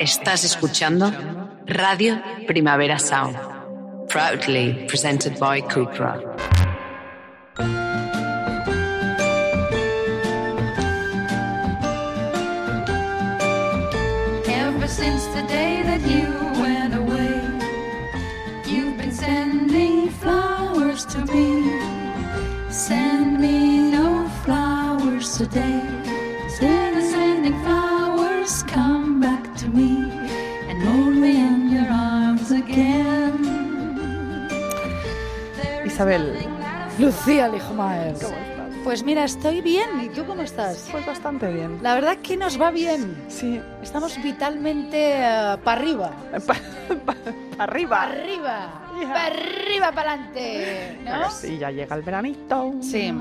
Estás escuchando Radio Primavera Sound, proudly presented by Cupra. Ever since the day that you went away, you've been sending flowers to me. Send me no flowers today. Instead of sending flowers, to me and hold me in your arms again. Isabel, Lucía Lijmaer. ¿cómo estás? Pues mira, estoy bien. ¿Y tú cómo estás? Pues bastante bien. La verdad que nos va bien. Sí, Estamos vitalmente para arriba. para arriba. Para arriba. Ya. Para arriba, para adelante. ¿No? Sí, ya llega el veranito. Sí.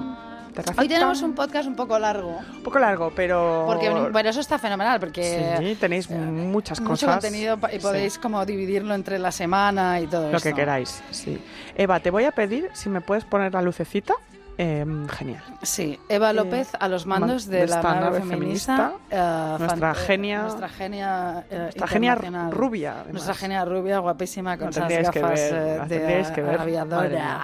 Terracita. Hoy tenemos un podcast un poco largo. Un poco largo, pero... Porque, bueno, eso está fenomenal, porque Sí, tenéis muchas mucho cosas. contenido pa- y Sí, podéis como dividirlo entre la semana y todo Lo esto. que queráis, sí. Eva, te voy a pedir si me puedes poner la lucecita. Em, genial. Sí, Eva López a los mandos man- de, de la nave nave feminista. eh, nuestra eh, genia- Nuestra genia. eh, Nuestra genia rubia. además. Nuestra genia rubia, guapísima, con esas gafas ver, eh, de que ver. Aviadora.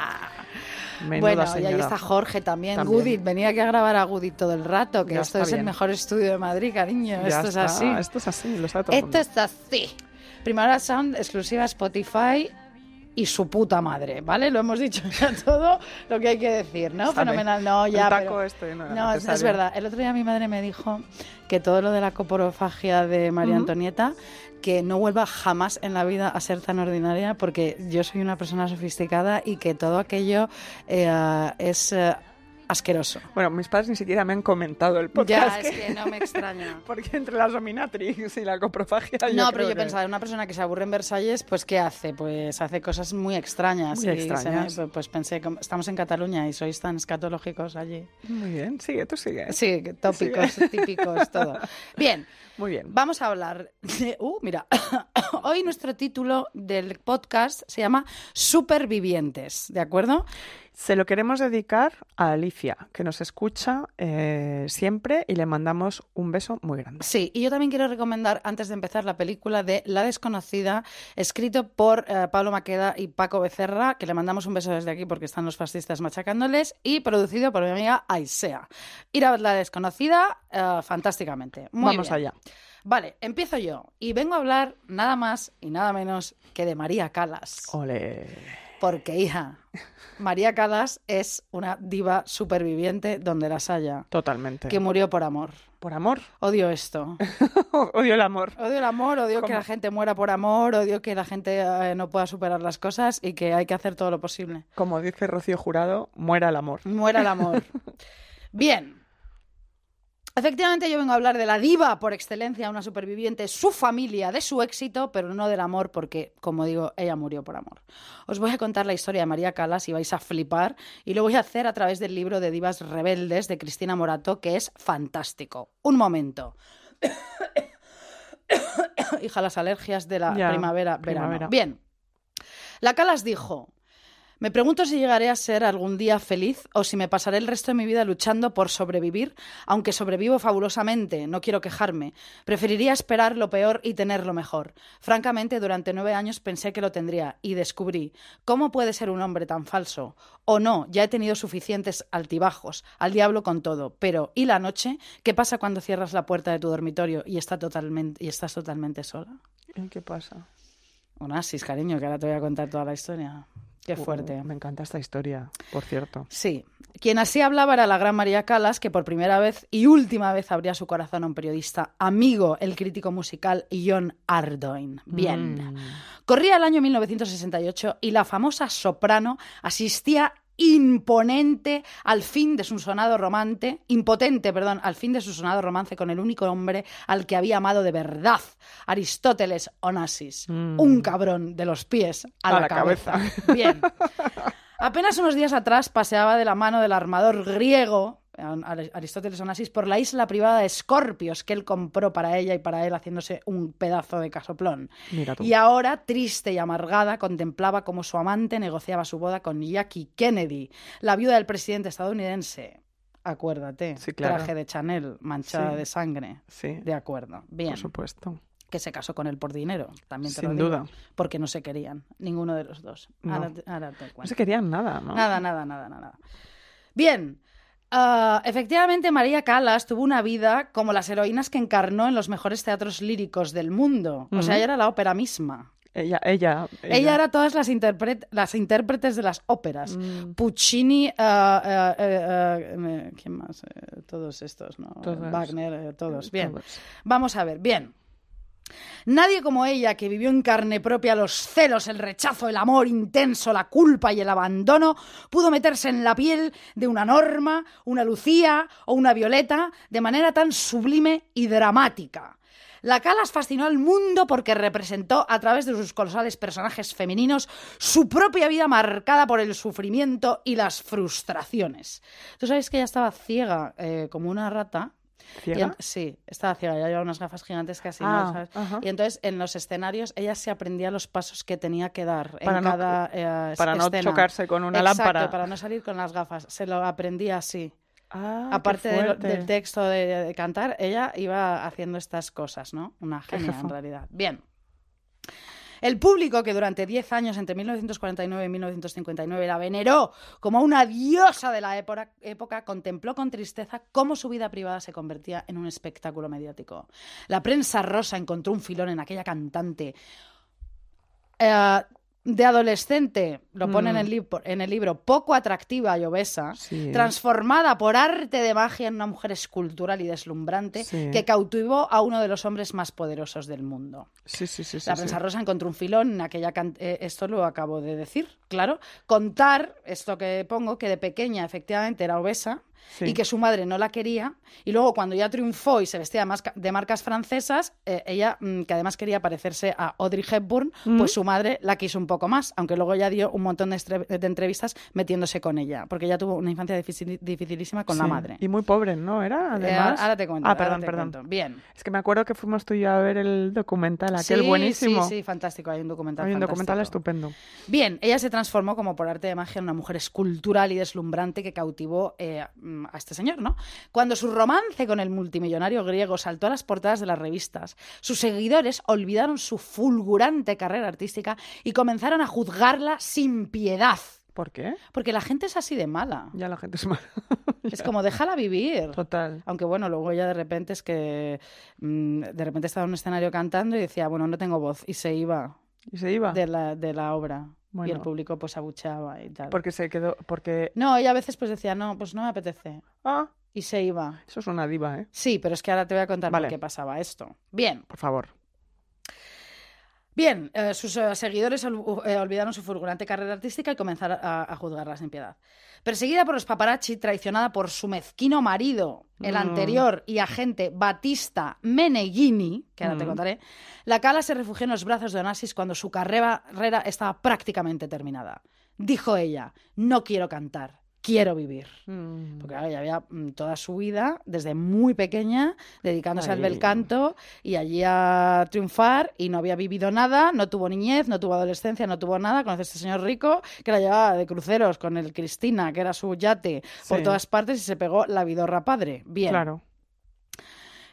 Menuda Bueno, y ahí está Jorge también. También. Gudit, venía aquí a grabar a Gudit todo el rato, que Ya esto es el mejor estudio de Madrid, cariño. Ya esto está, es así. Esto es así, lo sabe todo Esto mundo. es así. Primera Sound, exclusiva Spotify y su puta madre, ¿vale? Lo hemos dicho ya todo lo que hay que decir, ¿no? Fenomenal, no, ya. taco pero- este no no, es, verdad. El otro día mi madre me dijo que todo lo de la coporofagia de María. Antonieta, que no vuelva jamás en la vida a ser tan ordinaria, porque yo soy una persona sofisticada y que todo aquello eh, es eh, asqueroso. Bueno, mis padres ni siquiera me han comentado el Ya, podcast. es que no me extraña. Porque entre la dominatrix y la coprofagia. No, pero yo que- pensaba, una persona que se aburre en Versalles, pues ¿qué hace? Pues hace cosas muy extrañas. Muy y se me- extrañas. pues pensé, estamos en Cataluña y sois tan escatológicos allí. Muy bien, sigue, tú sigue. Sí, tópicos, típicos, todo. Bien, Muy bien. vamos a hablar de... Uh, mira, hoy nuestro título del podcast se llama Supervivientes, ¿de acuerdo? Se lo queremos dedicar a Alicia, que nos escucha eh, siempre y le mandamos un beso muy grande. Sí, y yo también quiero recomendar, antes de empezar, la película de La Desconocida, escrito por eh, Pablo Maqueda y Paco Becerra, que le mandamos un beso desde aquí porque están los fascistas machacándoles, y producido por mi amiga Aisea. Ir a ver La Desconocida eh, fantásticamente. Muy Vamos bien. allá. Vale, empiezo yo. Y vengo a hablar nada más y nada menos que de María Calas. Ole. Porque, hija, María Calas es una diva superviviente donde las haya, Totalmente. que murió por amor. Por amor. Odio esto. Odio el amor. Odio el amor, odio que la gente muera por amor, odio que la gente eh, no pueda superar las cosas y que hay que hacer todo lo posible. Como dice Rocío Jurado, muera el amor. Muera el amor. Bien. Efectivamente, yo vengo a hablar de la diva por excelencia, una superviviente, su familia, de su éxito, pero no del amor, porque, como digo, ella murió por amor. Os voy a contar la historia de María Calas y vais a flipar, y lo voy a hacer a través del libro de Divas Rebeldes de Cristina Morato, que es fantástico. Un momento. Hija, las alergias de la Ya, primavera, primavera. Bien. La Calas dijo, me pregunto si llegaré a ser algún día feliz o si me pasaré el resto de mi vida luchando por sobrevivir, aunque sobrevivo fabulosamente, no quiero quejarme. Preferiría esperar lo peor y tener lo mejor. Francamente, durante nueve años pensé que lo tendría y descubrí cómo puede ser un hombre tan falso. O no, ya he tenido suficientes altibajos, al diablo con todo. Pero, ¿y la noche? ¿Qué pasa cuando cierras la puerta de tu dormitorio y, está totalmente, y estás totalmente sola? ¿Y ¿Qué pasa? Un asis, cariño, que ahora te voy a contar toda la historia. Qué fuerte. Uh, me encanta esta historia, por cierto. Sí. Quien así hablaba era la gran María Calas, que por primera vez y última vez abría su corazón a un periodista amigo, el crítico musical John Ardoin. Bien. Mm. Corría el año 1968 y la famosa soprano asistía imponente al fin de su sonado romance, impotente, perdón, al fin de su sonado romance con el único hombre al que había amado de verdad, Aristóteles Onassis, Mm. un cabrón de los pies a, A la, la cabeza. cabeza. Bien. Apenas unos días atrás paseaba de la mano del armador griego Aristóteles Onassis por la isla privada de Escorpios que él compró para ella y para él haciéndose un pedazo de casoplón. Mira tú. Y ahora, triste y amargada, contemplaba cómo su amante negociaba su boda con Jackie Kennedy, la viuda del presidente estadounidense. Acuérdate, Sí, claro. traje de Chanel, manchada Sí. de sangre. Sí, De acuerdo, bien. por supuesto. que se casó con él por dinero, también te lo Sin digo, duda. porque no se querían, ninguno de los dos. No. Ahora, te- ahora te No se querían nada, ¿no? Nada, nada, nada, nada. Bien. Ah, efectivamente, María Callas tuvo una vida como las heroínas que encarnó en los mejores teatros líricos del mundo. O sea, ella era la ópera misma. Ella, ella, Ella, era todas las, intérpretes de las óperas. Mm. Puccini, eh, eh, ¿quién más? Eh, todos estos, ¿no? Todos. Wagner, eh, todos. Bien. Todos. Vamos a ver, bien. Nadie como ella, que vivió en carne propia los celos, el rechazo, el amor intenso, la culpa y el abandono, pudo meterse en la piel de una Norma, una Lucía o una Violeta de manera tan sublime y dramática. La Calas fascinó al mundo porque representó a través de sus colosales personajes femeninos su propia vida marcada por el sufrimiento y las frustraciones. Tú sabes que ella estaba ciega eh, como una rata. ¿Ciega? sí, estaba ciega, ya llevaba unas gafas gigantes casi. Ah, ¿no? ¿sabes? ajá. Y entonces en los escenarios ella se aprendía los pasos que tenía que dar Para en no- cada eh, para no chocarse con una Exacto, lámpara. para no salir con las gafas. Se lo aprendía así. Ah, Aparte de del texto de, de cantar, ella iba haciendo estas cosas, ¿no? Una genia en realidad. Bien. El público que durante 10 años, entre 1949 y 1959, la veneró como una diosa de la época, contempló con tristeza cómo su vida privada se convertía en un espectáculo mediático. La prensa rosa encontró un filón en aquella cantante. eh, de adolescente, lo pone en, Mm. el libro, en el libro, poco atractiva y obesa, Sí. transformada por arte de magia en una mujer escultural y deslumbrante Sí. que cautivó a uno de los hombres más poderosos del mundo. Sí, La prensa rosa encontró un filón en aquella eh, esto lo acabo de decir, claro, contar esto que pongo que de pequeña efectivamente era obesa Sí. y que su madre no la quería y luego cuando ya triunfó y se vestía de, marcas francesas, eh, ella mm, que además quería parecerse a Audrey Hepburn, Mm. pues su madre la quiso un poco más, aunque luego ya dio un montón de, entrevistas metiéndose con ella, porque ella tuvo una infancia difícil- dificilísima con la madre. Y muy pobre, ¿no? Era, Eh, además. ahora te cuento. Ah, perdón, perdón. cuento. Bien. Es que me acuerdo que fuimos tú y yo a ver el documental, aquel sí, buenísimo. Sí, sí, fantástico. Hay un documental. Hay un documental estupendo. Bien, ella se transformó como por arte de magia en una mujer escultural y deslumbrante que cautivó eh, a este señor, ¿no? Cuando su romance con el multimillonario griego saltó a las portadas de las revistas, sus seguidores olvidaron su fulgurante carrera artística y comenzaron a juzgarla sin piedad. ¿Por qué? Porque la gente es así de mala. Ya la gente es mala. Es como déjala vivir. Total. Aunque bueno, luego ella de repente es que mm, de repente estaba en un escenario cantando y decía, bueno, no tengo voz. Y se iba ¿Y se iba? de la, de la obra. Y el público pues abucheaba y tal. Porque se quedó. Porque. No, ella a veces pues decía, no, pues no me apetece. Ah, Y se iba. eso es una diva, ¿eh? Sí, pero es que ahora te voy a contar Vale. por qué pasaba esto. Bien, Por favor. bien, eh, sus eh, seguidores ol- eh, olvidaron su fulgurante carrera artística y comenzaron a, a juzgarla sin piedad. Perseguida por los paparazzi, traicionada por su mezquino marido, el Mm. anterior y agente Batista Meneghini, que ahora te Mm. contaré, la Cala se refugió en los brazos de Onassis cuando su carrera carrera estaba prácticamente terminada. Dijo ella, no quiero cantar, quiero vivir. Mm. Porque claro, ella había mm, toda su vida, desde muy pequeña, dedicándose al bel canto y allí a triunfar y no había vivido nada, no tuvo niñez, no tuvo adolescencia, no tuvo nada. Conoce a este señor rico que la llevaba de cruceros con el Cristina, que era su yate, por todas partes y se pegó la vidorra padre. Bien. Claro.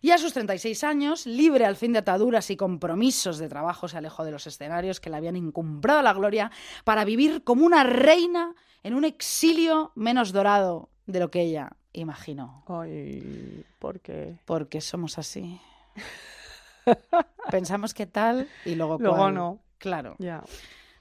Y a sus 36 años, libre al fin de ataduras y compromisos de trabajo, se alejó de los escenarios que le habían encumbrado la gloria para vivir como una reina en un exilio menos dorado de lo que ella imaginó. Ay, ¿por qué? Porque somos así. Pensamos que tal y luego Luego cual. no. Claro.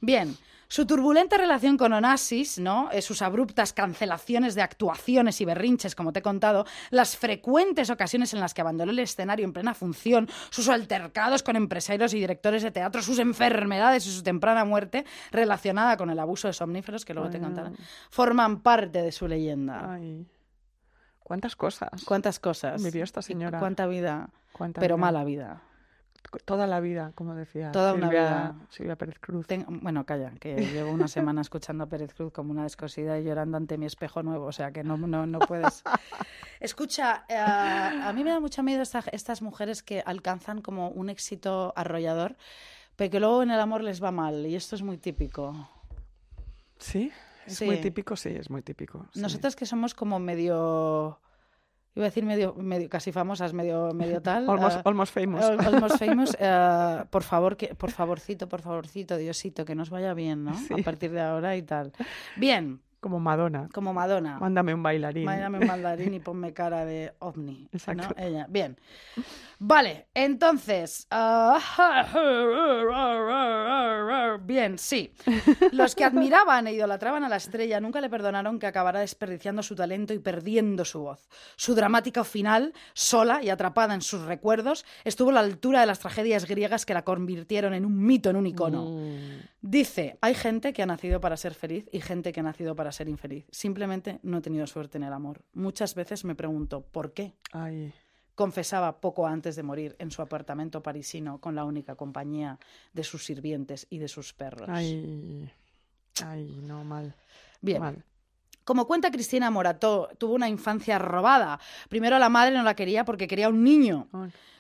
Bien, su turbulenta relación con Onassis, ¿no? Eh, sus abruptas cancelaciones de actuaciones y berrinches, como te he contado, las frecuentes ocasiones en las que abandonó el escenario en plena función, sus altercados con empresarios y directores de teatro, sus enfermedades y su temprana muerte relacionada con el abuso de somníferos, que luego te Ay, contaré, no. forman parte de su leyenda. Ay. ¿Cuántas cosas? ¿Cuántas cosas? Vivió esta señora. ¿Cuánta vida? ¿Cuánta Pero vida? mala vida. Toda la vida, como decía. Toda una Silvia, vida. Silvia Pérez Cruz. Ten- Bueno, calla, que llevo una semana escuchando a Pérez Cruz como una descosida y llorando ante mi espejo nuevo, o sea que no, no, no puedes. Escucha, eh, a mí me da mucho miedo esta- estas mujeres que alcanzan como un éxito arrollador, pero que luego en el amor les va mal, y esto es muy típico. ¿Sí? Es Sí. muy típico, sí, es muy típico. sí. Nosotras que somos como medio... iba a decir medio, medio casi famosas, medio, medio tal. Almost, eh, almost famous. al- almost famous. eh, por favor, que, por favorcito, por favorcito, Diosito, que nos vaya bien, ¿no? Sí. A partir de ahora y tal. Bien, Como Madonna. como Madonna. Mándame un bailarín. Mándame un mandarín y ponme cara de ovni. ¿no? Exacto. Ella. Bien. Vale, entonces. ah, bien, sí. Los que admiraban e idolatraban a la estrella nunca le perdonaron que acabara desperdiciando su talento y perdiendo su voz. Su dramática final, sola y atrapada en sus recuerdos, estuvo a la altura de las tragedias griegas que la convirtieron en un mito, en un icono. Mm. Dice, hay gente que ha nacido para ser feliz y gente que ha nacido para ser infeliz. Simplemente no he tenido suerte en el amor. Muchas veces me pregunto, ¿por qué? Ay, Confesaba poco antes de morir en su apartamento parisino con la única compañía de sus sirvientes y de sus perros. ay, ay, no, mal. Bien, Mal. Como cuenta Cristina Morató, tuvo una infancia robada. Primero la madre no la quería porque quería un niño.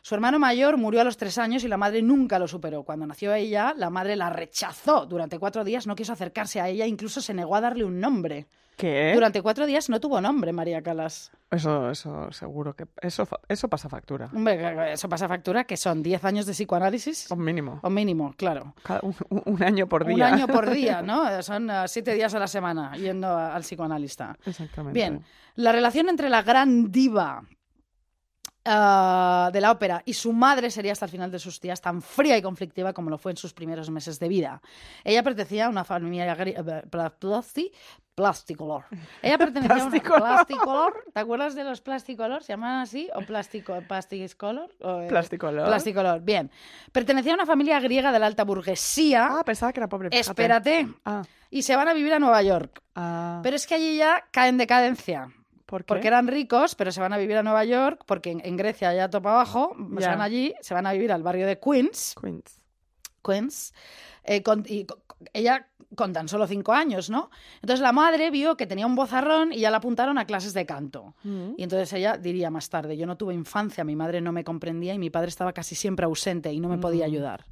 Su hermano mayor murió a los tres años y la madre nunca lo superó. Cuando nació ella, la madre la rechazó. Durante cuatro días no quiso acercarse a ella, incluso se negó a darle un nombre. ¿Qué? Durante cuatro días no tuvo nombre María Calas. Eso, eso, seguro que. Eso, eso pasa factura. Hombre, eso pasa factura, que son 10 años de psicoanálisis. Un mínimo. O mínimo, claro. Cada- un, un- año por día. Un año por día, ¿no? Son eh, siete días a la semana yendo al psicoanalista. Exactamente. Bien, la relación entre la gran diva ah, de la ópera y su madre sería hasta el final de sus días tan fría y conflictiva como lo fue en sus primeros meses de vida. Ella pertenecía a una familia eh, pla- plasti- plasticolor. Ella pertenecía a una Plasticolor. plasticolor. ¿Te acuerdas de los plasticolor? ¿Se llaman así? ¿O plástico, plasticolor? O, eh, Plasticolor. Plasticolor, bien. Pertenecía a una familia griega de la alta burguesía. Ah, pensaba que era pobre. Espérate. Ah, Y se van a vivir a Nueva York. ah, Pero es que allí ya caen en decadencia. Porque eran ricos, pero se van a vivir a Nueva York, porque en, en Grecia ya topa abajo, se van allí, se van a vivir al barrio de Queens, Queens. Queens, eh, con- y ella con tan solo cinco años, ¿no? Entonces la madre vio que tenía un bozarrón y ya la apuntaron a clases de canto. Mm. Y entonces ella diría más tarde, yo no tuve infancia, mi madre no me comprendía y mi padre estaba casi siempre ausente y no me podía Mm. ayudar.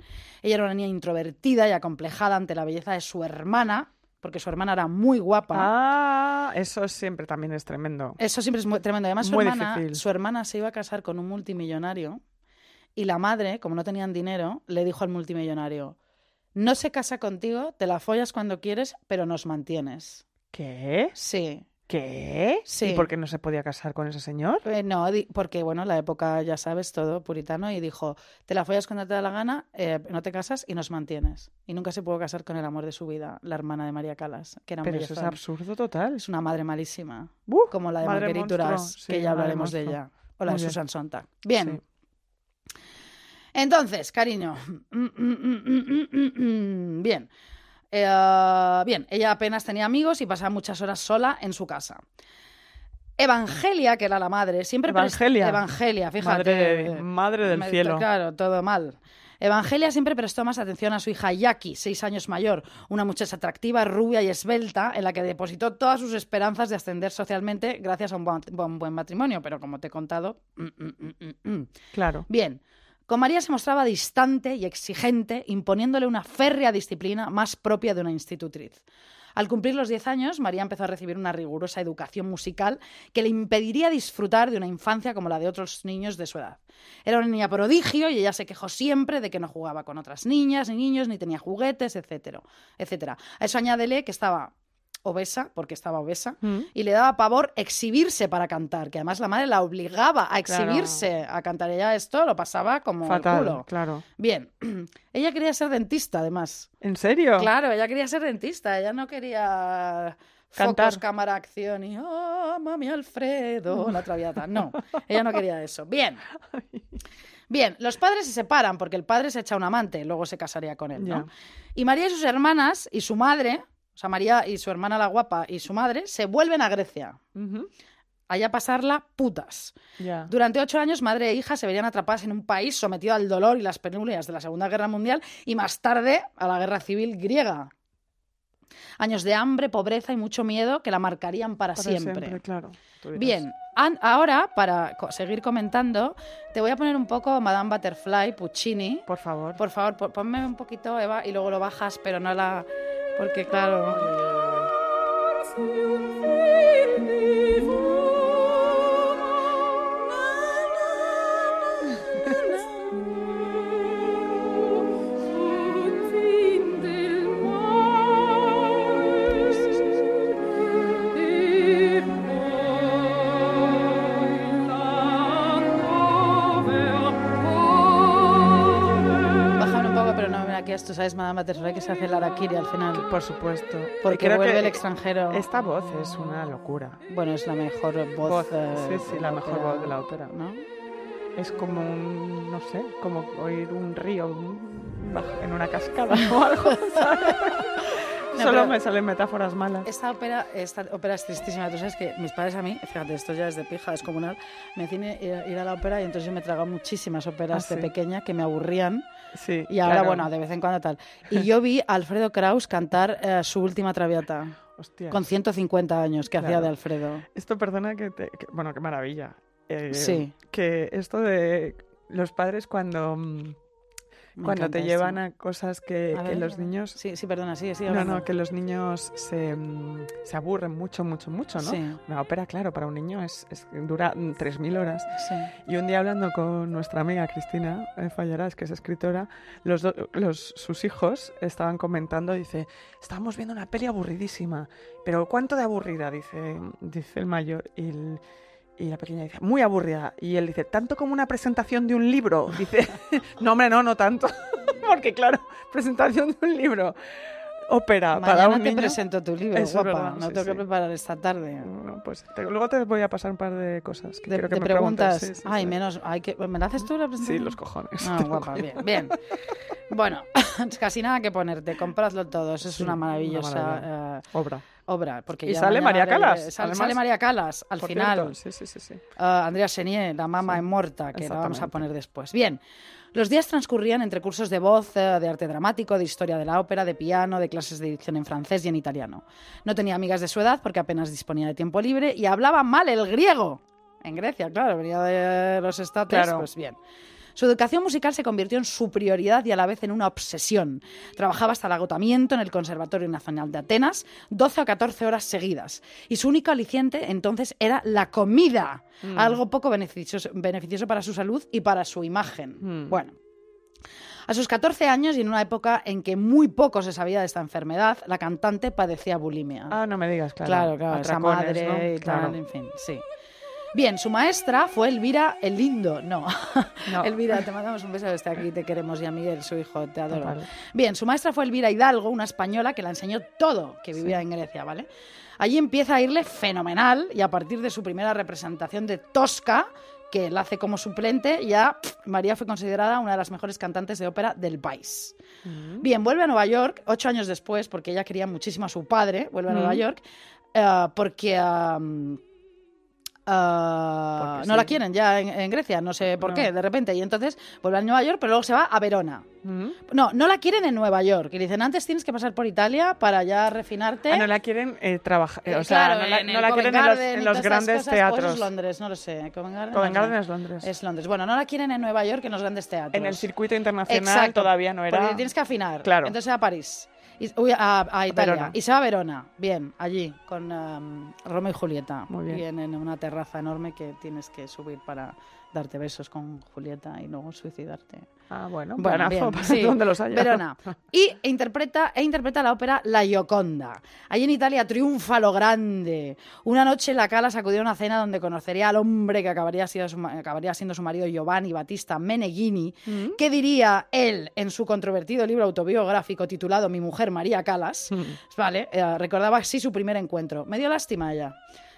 Ella era una niña introvertida y acomplejada ante la belleza de su hermana, porque su hermana era muy guapa. Ah, eso siempre también es tremendo. Eso siempre es muy tremendo. Además, su Muy hermana, difícil. su hermana se iba a casar con un multimillonario y la madre, como no tenían dinero, le dijo al multimillonario, no se casa contigo, te la follas cuando quieres, pero nos mantienes. ¿Qué? Sí. ¿Qué? Sí. ¿Y por qué no se podía casar con ese señor? Eh, no, porque bueno, la época, ya sabes, todo puritano, y dijo, te la follas cuando te da la gana, eh, no te casas y nos mantienes. Y nunca se pudo casar con el amor de su vida, la hermana de María Calas, que era Pero eso es absurdo total. Es una madre malísima, como la de Marguerite Duras, monstruo. Sí, que ya hablaremos de ella. O la Muy de bien. Susan Sontag. Bien. Sí. Entonces, cariño. Bien. Eh, bien, ella apenas tenía amigos y pasaba muchas horas sola en su casa. Evangelia, que era la madre, siempre Evangelia. Evangelia, fíjate. Madre, madre del Me- cielo. Claro, todo mal. Evangelia siempre prestó más atención a su hija Jackie, seis años mayor, una muchacha atractiva, rubia y esbelta, en la que depositó todas sus esperanzas de ascender socialmente gracias a un buen, buen- buen matrimonio. Pero como te he contado, mm, mm, mm. Claro. Bien, con María se mostraba distante y exigente, imponiéndole una férrea disciplina más propia de una institutriz. Al cumplir los 10 años, María empezó a recibir una rigurosa educación musical que le impediría disfrutar de una infancia como la de otros niños de su edad. Era una niña prodigio y ella se quejó siempre de que no jugaba con otras niñas ni niños, ni tenía juguetes, etcétera, etcétera. A eso añádele que estaba obesa, porque estaba obesa, Mm. y le daba pavor exhibirse para cantar, que además la madre la obligaba a Claro. exhibirse a cantar. Ella esto lo pasaba como el Fatal, culo. claro. Bien, ella quería ser dentista, además. ¿En serio? Claro, ella quería ser dentista, ella no quería Cantar. focos, cámara, acción y ¡Oh, mami Alfredo! La traviata. No, ella no quería eso. Bien. Bien, los padres se separan porque el padre se echa un amante, luego se casaría con él, ¿no? Y María y sus hermanas y su madre, o sea, María y su hermana la guapa y su madre, se vuelven a Grecia, Ujú. allá a pasarla putas. Durante ocho años, madre e hija se verían atrapadas en un país sometido al dolor y las penurias de la Segunda Guerra Mundial y más tarde a la Guerra Civil griega. Años de hambre, pobreza y mucho miedo que la marcarían para, Para siempre. claro. Bien, ahora, para seguir comentando, te voy a poner un poco Madame Butterfly, Puccini. Por favor. Por favor, po- ponme un poquito, Eva, y luego lo bajas, pero no la... Porque, claro... aquí, tú sabes, Madame Butterfly, que se hace el Arakiri al final. Por supuesto. Porque Creo vuelve que el extranjero. Esta voz es una locura. Bueno, es la mejor voz. Voz, eh, sí, sí, de la mejor ópera, voz de la ópera. ¿no? Es como un, no sé, como oír un río en una cascada o algo, ¿sabes? No, Solo me salen metáforas malas. Esta ópera, esta ópera es tristísima. Tú sabes que mis padres a mí, fíjate, esto ya es de pija, es comunal, me decían ir, ir a la ópera y entonces yo me tragaba muchísimas óperas Ah, de sí. pequeña que me aburrían Sí, y ahora, claro. bueno, de vez en cuando tal. Y yo vi a Alfredo Kraus cantar eh, su última traviata Hostia. con 150 años que hacía de Alfredo. Esto, perdona que te... que- bueno, qué maravilla. Eh, Sí. Que esto de los padres cuando... mm, Cuando te esto. llevan a cosas que, A que ver, los niños... Sí, sí, perdona, sí, sí. No, no, que los niños se, mm, se aburren mucho, mucho, mucho, ¿no? Sí, Una ópera, claro, para un niño es, es- dura mm, 3.000 horas. sí. Y un día hablando con nuestra amiga Cristina eh, Fallarás, que es escritora, los, do- los sus hijos estaban comentando, dice, estábamos viendo una peli aburridísima, pero ¿cuánto de aburrida? Dice, dice el mayor. Y, el- y la pequeña dice, muy aburrida. Y él dice, ¿tanto como una presentación de un libro? Dice, no, hombre, no, no tanto. Porque claro, presentación de un libro. Ópera para Mañana un te niño. presento tu libro, Eso es guapa. verdad, no sí, tengo que sí. preparar esta tarde. Bueno, pues te- luego te voy a pasar un par de cosas que Te, quiero que te me preguntas. Sí, sí, ay, sí. menos, ay, que, ¿me la haces tú la Sí, presentación? los cojones. Ah, guapa, bien, bien. Bueno, casi nada que ponerte, compradlo todo, eso es Sí, una una maravillosa maravilla. eh, Obra. obra. Porque Y ya sale María Calas, sal- además. sale María Calas al final. cierto, Sí, sí, sí, sí. Ah, Andrea Chenier, la mama Sí, en Morta, que la vamos a poner después. Bien, los días transcurrían entre cursos de voz, eh, de arte dramático, de historia de la ópera, de piano, de clases de dicción en francés y en italiano. No tenía amigas de su edad porque apenas disponía de tiempo libre y hablaba mal el griego. En Grecia, claro, venía de los estates, Claro. pues bien. Su educación musical se convirtió en su prioridad y a la vez en una obsesión. Trabajaba hasta el agotamiento en el Conservatorio Nacional de Atenas, 12 o 14 horas seguidas. Y su único aliciente entonces era la comida, Mm. algo poco beneficioso, beneficioso para su salud y para su imagen. Mm. Bueno. A sus 14 años y en una época en que muy poco se sabía de esta enfermedad, la cantante padecía bulimia. Ah, no me digas, claro. Claro, claro, esa madre ¿no? y Claro. tal, en fin, sí. Bien, su maestra fue Elvira el Lindo. No, No. Elvira, te mandamos un beso desde aquí, te queremos y a Miguel, su hijo, te adoro. Total. Bien, su maestra fue Elvira Hidalgo, una española que la enseñó todo, que vivía en Grecia, ¿vale? Allí empieza a irle fenomenal y a partir de su primera representación de Tosca, que la hace como suplente, ya pff, María fue considerada una de las mejores cantantes de ópera del país. Mm. Bien, vuelve a Nueva York ocho años después, porque ella quería muchísimo a su padre, vuelve a Nueva Mm. York, eh, porque am, Porque no sí. la quieren ya en, en Grecia, no sé por No. qué, de repente. Y entonces vuelve a Nueva York, pero luego se va a Verona. No, no la quieren en Nueva York. Y le dicen, antes tienes que pasar por Italia para ya refinarte. Ah, no la quieren eh, trabajar. Eh, o sea, claro, no la, no quieren en los, en grandes cosas, o eso es teatros. Londres, no lo sé. Covent Garden, Covent no. Garden es Londres. Es Londres. Bueno, no la quieren en Nueva York en los grandes teatros. En el circuito internacional Exacto, todavía no era. Porque tienes que afinar. Claro. Entonces a París. Y- uy, a, a Italia. Verona. Y se va a Verona. Bien, allí, con um, Romeo y Julieta. Muy bien. En una terraza enorme que tienes que subir para darte besos con Julieta y luego suicidarte. Ah, bueno, Bueno, bien, para sí. donde los haya. Verona. Y interpreta, e interpreta la ópera La Gioconda. Allí en Italia triunfa lo grande. Una noche la Cala acudió a una cena donde conocería al hombre que acabaría siendo su, acabaría siendo su marido Giovanni Battista Meneghini, Mm. que diría él en su controvertido libro autobiográfico titulado Mi mujer María Calas. Mm. Vale, eh, recordaba así su primer encuentro. Me dio lástima ella.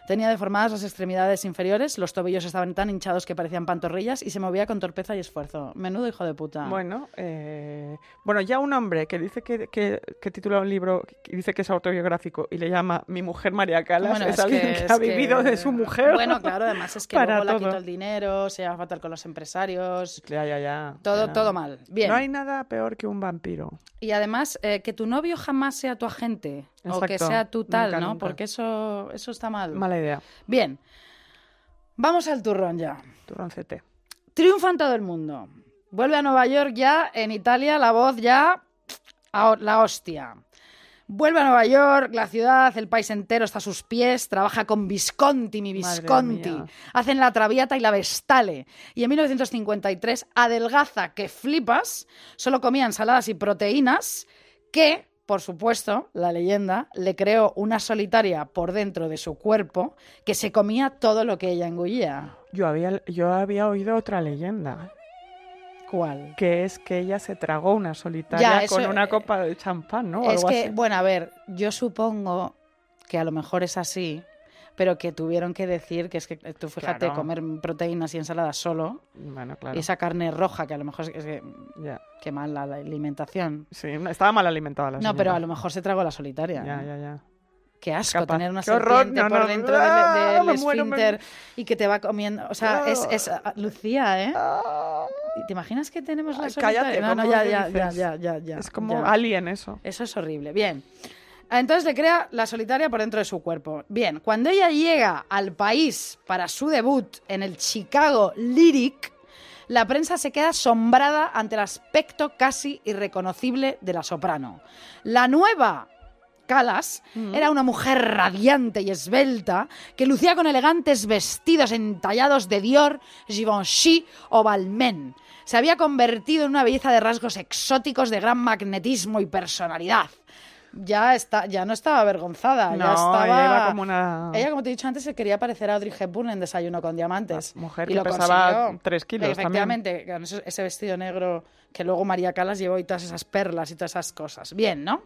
Tenía deformadas las extremidades inferiores, los tobillos estaban tan hinchados que parecían pantorrillas y se movía con torpeza y esfuerzo. Menudo hijo de puta. Bueno, eh, bueno, ya un hombre que dice que, que, que titula un libro y dice que es autobiográfico y le llama Mi mujer María Calas, Bueno, es, alguien que, ha vivido de su mujer. Bueno, claro, además es que Para luego le todo. quitó el dinero, se lleva fatal con los empresarios. Ya, ya, ya. Todo, ya. todo mal. Bien. No hay nada peor que un vampiro. Y además, eh, que tu novio jamás sea tu agente o que sea tu tal, Nunca, ¿no? nunca. Porque eso, eso está mal. Mala idea. Bien. Vamos al turrón ya. Turroncete. Triunfa en todo el mundo. Vuelve a Nueva York ya, en Italia, la voz ya a la hostia. Vuelve a Nueva York, la ciudad, el país entero está a sus pies, trabaja con Visconti, mi Visconti. Hacen la Traviata y la Vestale. Y en 1953 adelgaza que flipas, solo comía ensaladas y proteínas, que, por supuesto, la leyenda le creó una solitaria por dentro de su cuerpo que se comía todo lo que ella engullía. Yo había, yo había oído otra leyenda. ¿Cuál? que es que ella se tragó una solitaria Ya, eso- con una copa de champán, ¿no? Es algo que, así. bueno, a ver, yo supongo que a lo mejor es así, pero que tuvieron que decir que es que eh, tú fíjate, Claro. comer proteínas y ensaladas solo, Bueno, claro. y esa carne roja, que a lo mejor es, que, Ya. qué mal la, la alimentación. Sí, no, estaba mal alimentada la No, señora. pero a lo mejor se tragó la solitaria. Ya, ¿no? ya, ya. Qué asco Capaz. tener una Qué horror, serpiente no, por no, dentro del, ah, del me muero, me- esfínter y que te va comiendo. O sea, es, es ah, Lucía, ¿eh? Ah, ¿Te imaginas que tenemos la solitaria? cállate, no, no, ¿cómo ya, que ya, ya, ya, ya, ya. es como ya. alien eso. Eso es horrible. Bien. Entonces le crea la solitaria por dentro de su cuerpo. Bien, cuando ella llega al país para su debut en el Chicago Lyric, la prensa se queda asombrada ante el aspecto casi irreconocible de la soprano. La nueva Calas era una mujer radiante y esbelta que lucía con elegantes vestidos entallados de Dior, Givenchy o Balmain. Se había convertido en una belleza de rasgos exóticos de gran magnetismo y personalidad. Ya, está, ya no estaba avergonzada, ya No, estaba... ella iba como una- Ella, como te he dicho antes, se quería parecer a Audrey Hepburn en Desayuno con Diamantes. La mujer y que lo pesaba consiguió. tres kilos también. Efectivamente, con ese, vestido negro que luego María Calas llevó y todas esas perlas y todas esas cosas. Bien, ¿no?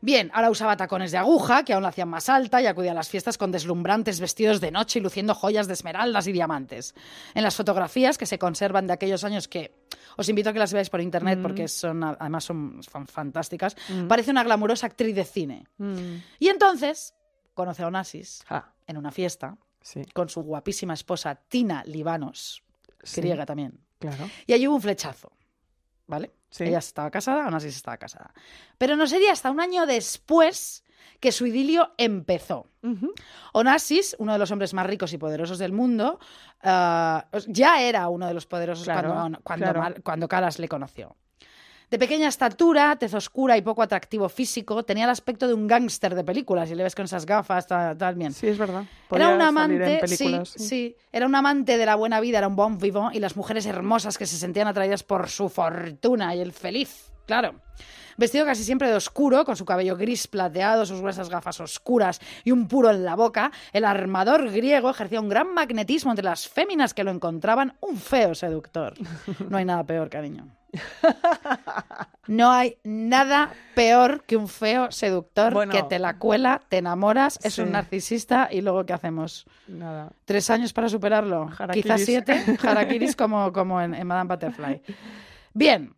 Bien, ahora usaba tacones de aguja, que aún la hacían más alta, y acudía a las fiestas con deslumbrantes vestidos de noche y luciendo joyas de esmeraldas y diamantes. En las fotografías que se conservan de aquellos años que os invito a que las veáis por internet porque son, además son, fan- fantásticas, parece una glamurosa actriz de cine. Mm. Y entonces conoce a Onassis Ah, en una fiesta sí, con su guapísima esposa Tina Libanos, Sí. griega también. claro. Y allí hubo un flechazo, ¿vale? Sí. Ella estaba casada, Onassis estaba casada. Pero no sería hasta un año después que su idilio empezó. Onassis, uno de los hombres más ricos y poderosos del mundo, ah, ya era uno de los poderosos Claro, cuando, cuando, claro. Cuando Calas le conoció. De pequeña estatura, tez oscura y poco atractivo físico, tenía el aspecto de un gángster de películas, y le ves con esas gafas, tal, tal, bien. Sí, es verdad. Era un amante, sí, era un amante de la buena vida, era un bon vivant y las mujeres hermosas que se sentían atraídas por su fortuna y el feliz, claro. Vestido casi siempre de oscuro, con su cabello gris plateado, sus gruesas gafas oscuras y un puro en la boca, el armador griego ejercía un gran magnetismo entre las féminas que lo encontraban un feo seductor. No hay nada peor, cariño. No hay nada peor que un feo seductor Bueno. que te la cuela, te enamoras, es Sí. un narcisista y luego ¿qué hacemos? Nada. ¿Tres años para superarlo? Harakiris. Quizás siete. Harakiris como, como en, en Madame Butterfly. Bien.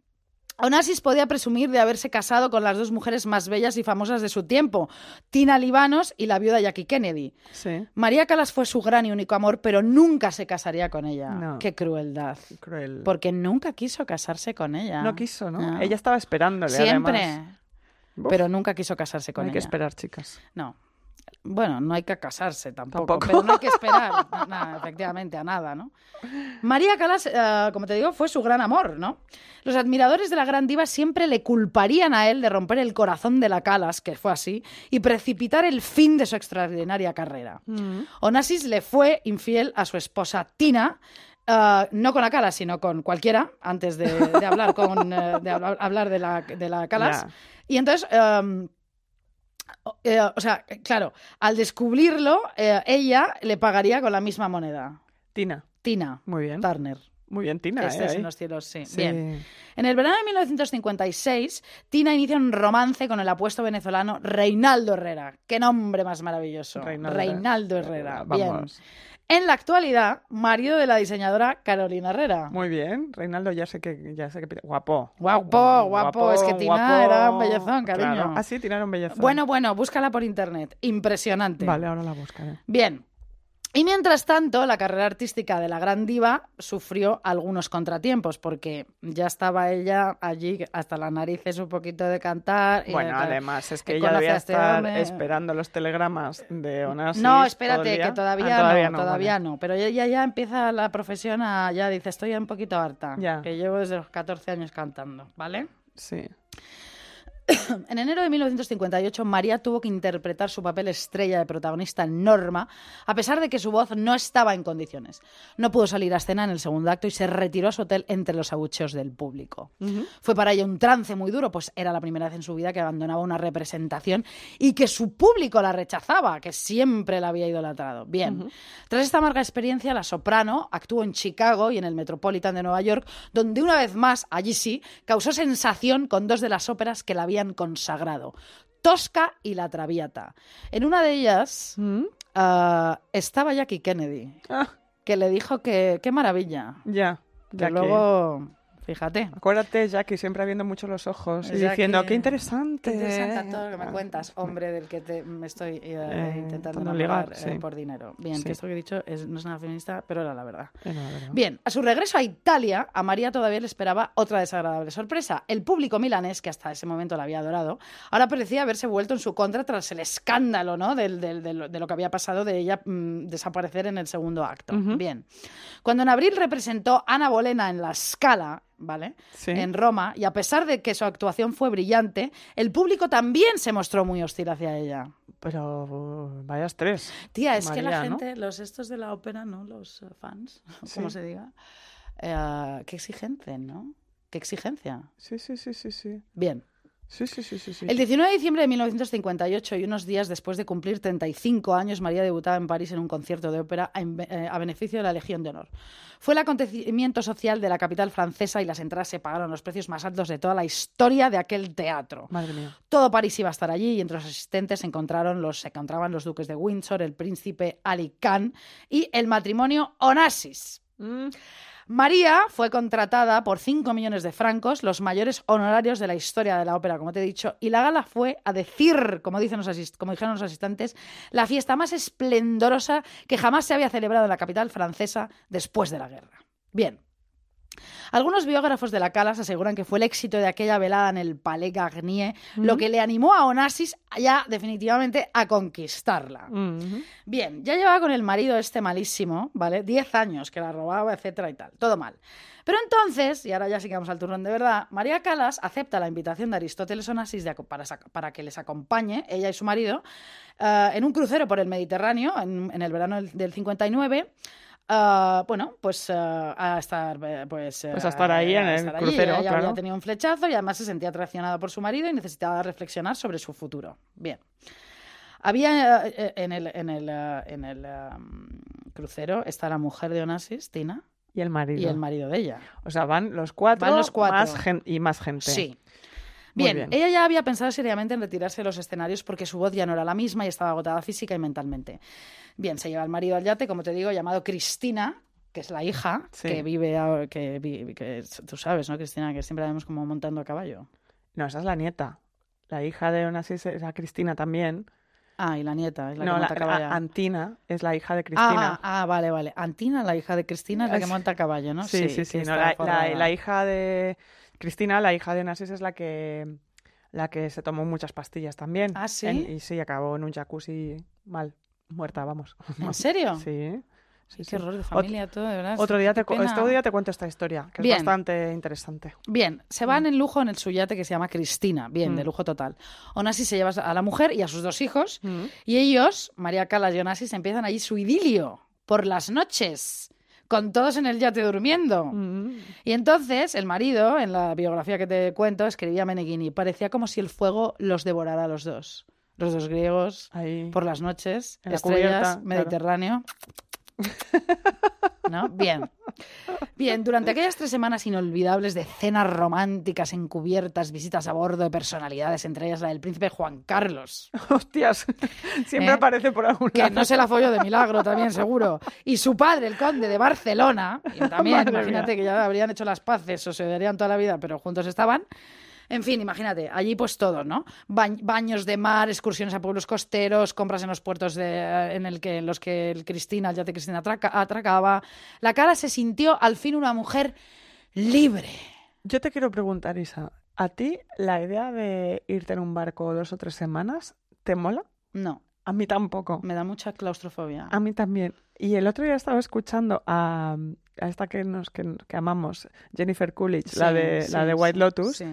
Onassis podía presumir de haberse casado con las dos mujeres más bellas y famosas de su tiempo, Tina Libanos y la viuda Jackie Kennedy. Sí, María Calas fue su gran y único amor, pero nunca se casaría con ella. No. Qué crueldad. cruel. Porque nunca quiso casarse con ella. No quiso, ¿no? No. Ella estaba esperándole, Siempre. además. Pero nunca quiso casarse con hay que ella. esperar, chicas. No. Bueno, no hay que casarse tampoco, Tampoco. pero no hay que esperar, nada, efectivamente, a nada, ¿no? María Calas, eh, como te digo, fue su gran amor, ¿no? Los admiradores de la gran diva siempre le culparían a él de romper el corazón de la Calas, que fue así, y precipitar el fin de su extraordinaria carrera. Onassis le fue infiel a su esposa Tina, eh, no con la Calas, sino con cualquiera, antes de, de hablar, con, eh, de hablar, de la, de la Calas. Y entonces, em, eh, o sea, claro, al descubrirlo, eh, ella le pagaría con la misma moneda. Tina. Tina Muy bien. Turner. Muy bien, Tina. ¿eh? en los cielos, sí. Sí. Bien. En el verano de 1956, Tina inicia un romance con el apuesto venezolano Reinaldo Herrera. Qué nombre más maravilloso. Reinaldo. Reinaldo Herrera. Bien. Vamos. En la actualidad, marido de la diseñadora Carolina Herrera. Muy bien. Reinaldo ya sé que... Ya sé que... Guapo. Guapo, guapo. Es que Tina guapo. era un bellezón, cariño. Claro. Ah, sí, Tina era un bellezón. Bueno, bueno, búscala por internet. Impresionante. Vale, ahora la buscaré. Bien. Y mientras tanto, la carrera artística de la gran diva sufrió algunos contratiempos, porque ya estaba ella allí hasta las narices un poquito de cantar. y Bueno, de- además es que ella debía este estar esperando los telegramas de Onassis. No, espérate, que todavía, Ah, todavía no, no, todavía vale. no. Pero ella ya empieza la profesión a, ya dice, estoy un poquito harta, Ya. que llevo desde los 14 años cantando, ¿vale? Sí. En enero de 1958, María tuvo que interpretar su papel estrella de protagonista en Norma, a pesar de que su voz no estaba en condiciones. No pudo salir a escena en el segundo acto y se retiró a su hotel entre los abucheos del público. Fue para ella un trance muy duro, pues era la primera vez en su vida que abandonaba una representación y que su público la rechazaba, que siempre la había idolatrado. Bien, tras esta amarga experiencia, la soprano actuó en Chicago y en el Metropolitan de Nueva York, donde una vez más, allí sí, causó sensación con dos de las óperas que la habían consagrado, Tosca y La Traviata. En una de ellas Mm. ah, estaba Jackie Kennedy, Ah, que le dijo que qué maravilla, ya. que luego, fíjate. Acuérdate, Jackie, siempre abriendo mucho los ojos y diciendo, qué interesante. Qué interesante todo lo que me cuentas, hombre, del que te, me estoy eh, Eh, intentando ligar, eh, sí. por dinero. Bien, Sí. que esto que he dicho es- no es nada feminista, pero era la verdad. No, la verdad. Bien, a su regreso a Italia, a María todavía le esperaba otra desagradable sorpresa. El público milanés, que hasta ese momento la había adorado, ahora parecía haberse vuelto en su contra tras el escándalo ¿no? del- del- de, lo, de lo que había pasado de ella mm, desaparecer en el segundo acto. Bien. Cuando en abril representó Ana Bolena en La Scala, ¿vale? Sí. En Roma, y a pesar de que su actuación fue brillante, el público también se mostró muy hostil hacia ella. Pero vaya estrés. Tía, es que la gente, los estos de la ópera, ¿no? Los eh, fans, como Sí. se diga. eh, qué exigencia, ¿no? Qué exigencia. Sí, sí, sí, sí, sí. Bien. Sí, sí, sí. El 19 de diciembre de 1958 y unos días después de cumplir 35 años, María debutaba en París en un concierto de ópera eh, a beneficio de la Legión de Honor. Fue el acontecimiento social de la capital francesa y las entradas se pagaron los precios más altos de toda la historia de aquel teatro. Madre mía. Todo París iba a estar allí y entre los asistentes se encontraron los, se encontraban los duques de Windsor, el príncipe Ali Khan y el matrimonio Onassis. Mm, María fue contratada por 5 millones de francos, los mayores honorarios de la historia de la ópera, como te he dicho, y la gala fue, a decir, como, dicen los como dijeron los asistentes, la fiesta más esplendorosa que jamás se había celebrado en la capital francesa después de la guerra. Bien. Algunos biógrafos de la Calas aseguran que fue el éxito de aquella velada en el Palais Garnier lo que le animó a Onassis ya definitivamente a conquistarla. Bien, ya llevaba con el marido este malísimo, ¿vale? Diez años que la robaba, etcétera y tal. Todo mal. Pero entonces, y ahora ya sí que vamos al turrón de verdad, María Calas acepta la invitación de Aristóteles Onassis de para, que les acompañe, ella y su marido, eh, en un crucero por el Mediterráneo en, en el verano del, del 59. Eh, bueno, pues eh, a estar eh, pues, Pues a estar ahí en el allí. crucero, Ella ya claro. había tenido un flechazo y además se sentía atraccionada por su marido y necesitaba reflexionar sobre su futuro. Bien. Había eh, en el, en el, en el crucero está la mujer de Onassis, Tina, Y el marido. y el marido de ella. O sea, van los cuatro, Van los cuatro. Más gen- y más gente. Sí. Bien, bien. ella ya había pensado seriamente en retirarse de los escenarios porque su voz ya no era la misma y estaba agotada física y mentalmente. Bien, se lleva al marido al yate, como te digo, llamado Cristina, que es la hija, Sí. que vive, ahora- que, que tú sabes, ¿no, Cristina? Que siempre la vemos como montando a caballo. No, esa es la nieta. La hija de Onassis era Cristina también. Ah, y la nieta, es la no, que la, monta a caballo. Antina es la hija de Cristina. Ah, ah, vale, vale. Antina, la hija de Cristina, es la que monta a caballo, ¿no? sí, sí, sí. no, la, la- la hija de Cristina, la hija de Onassis es la que la que se tomó muchas pastillas también. Ah, ¿sí? En- y sí, acabó en un jacuzzi mal, muerta, vamos. ¿En serio? Sí. sí, Qué sí. horror de Ot- familia, todo, de verdad. Otro día, te, otro día te cuento esta historia, que Bien. es bastante interesante. Bien, se van en lujo en el suyate que se llama Cristina. Bien, Mm. de lujo total. Onassis se lleva a la mujer y a sus dos hijos. Mm. Y ellos, María Calas y Onassis, empiezan allí su idilio por las noches, con todos en el yate durmiendo. Mm. Y entonces el marido, en la biografía que te cuento, escribía a Meneghini, parecía como si el fuego los devorara a los dos. Los dos griegos, Ahí. por las noches, En la estrellas, cubierta, claro. ¿No? Bien. Bien, durante aquellas tres semanas inolvidables de cenas románticas encubiertas, visitas a bordo de personalidades, entre ellas la del príncipe Juan Carlos, Hostias, siempre ¿Eh? aparece por algún que lado. no se la folló de milagro también, seguro. Y su padre, el conde de Barcelona, y también, Madre imagínate mía. que ya habrían hecho las paces o se verían toda la vida, pero juntos estaban. En fin, imagínate, allí pues todo, ¿no? Ba- baños de mar, excursiones a pueblos costeros, compras en los puertos de, en, el que, en los que el Cristina, el yate Cristina atraca- atracaba. La cara se sintió al fin una mujer libre. Yo te quiero preguntar, Isa, ¿a ti la idea de irte en un barco dos o tres semanas te mola? No, A mí tampoco. me da mucha claustrofobia. A mí también. Y el otro día estaba escuchando a, a esta que nos que, que amamos, Jennifer Coolidge, la Sí, de la de White sí, Lotus, sí.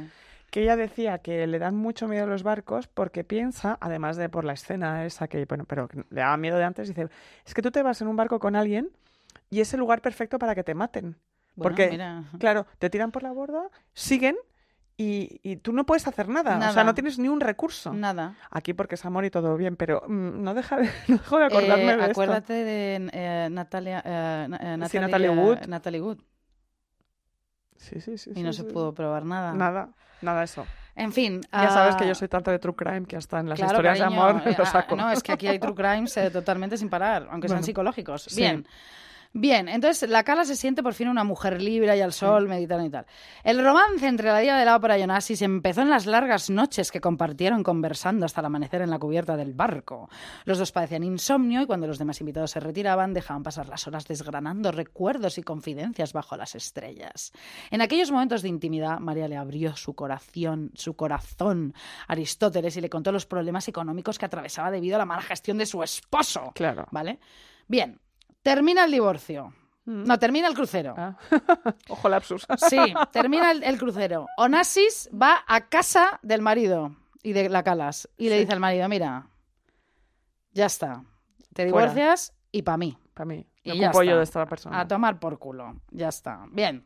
Que ella decía que le dan mucho miedo a los barcos porque piensa, además de por la escena esa que, bueno, pero le daba miedo de antes, dice, es que tú te vas en un barco con alguien y es el lugar perfecto para que te maten. Bueno, porque, mira. claro, te tiran por la borda, siguen y, y tú no puedes hacer nada. O sea, no tienes ni un recurso. Nada. Aquí porque es amor y todo bien, pero mm, no, deja de, no dejo de acordarme Eh, de esto. acuérdate de eh, Natalia, eh, na- eh, Sí, eh, Wood. Natalie Wood. Sí, sí, sí. Y sí, no se sí. pudo probar nada. Nada, nada eso. En fin. Ya sabes que ah, yo soy tanto de true crime que hasta en las claro, historias cariño, de amor eh, lo ah, saco. No, es que aquí hay true crimes eh, totalmente sin parar, aunque sean psicológicos. Bien. Bien, entonces la Cala se siente por fin una mujer libre y al sol, meditando y tal. El romance entre la diva de la ópera y Onassis empezó en las largas noches que compartieron conversando hasta el amanecer en la cubierta del barco. Los dos padecían insomnio y cuando los demás invitados se retiraban dejaban pasar las horas desgranando recuerdos y confidencias bajo las estrellas. En aquellos momentos de intimidad, María le abrió su corazón, su corazón a Aristóteles y le contó los problemas económicos que atravesaba debido a la mala gestión de su esposo. Claro. ¿Vale? Bien, termina el divorcio. No, termina el crucero. Ah. Ojo lapsus. Sí, termina el, el crucero. Onassis va a casa del marido y de la Calas y le dice al marido, mira, ya está, te Fuera. divorcias y para mí. Para mí. Y ya está. de esta persona. A tomar por culo. Ya está. Bien.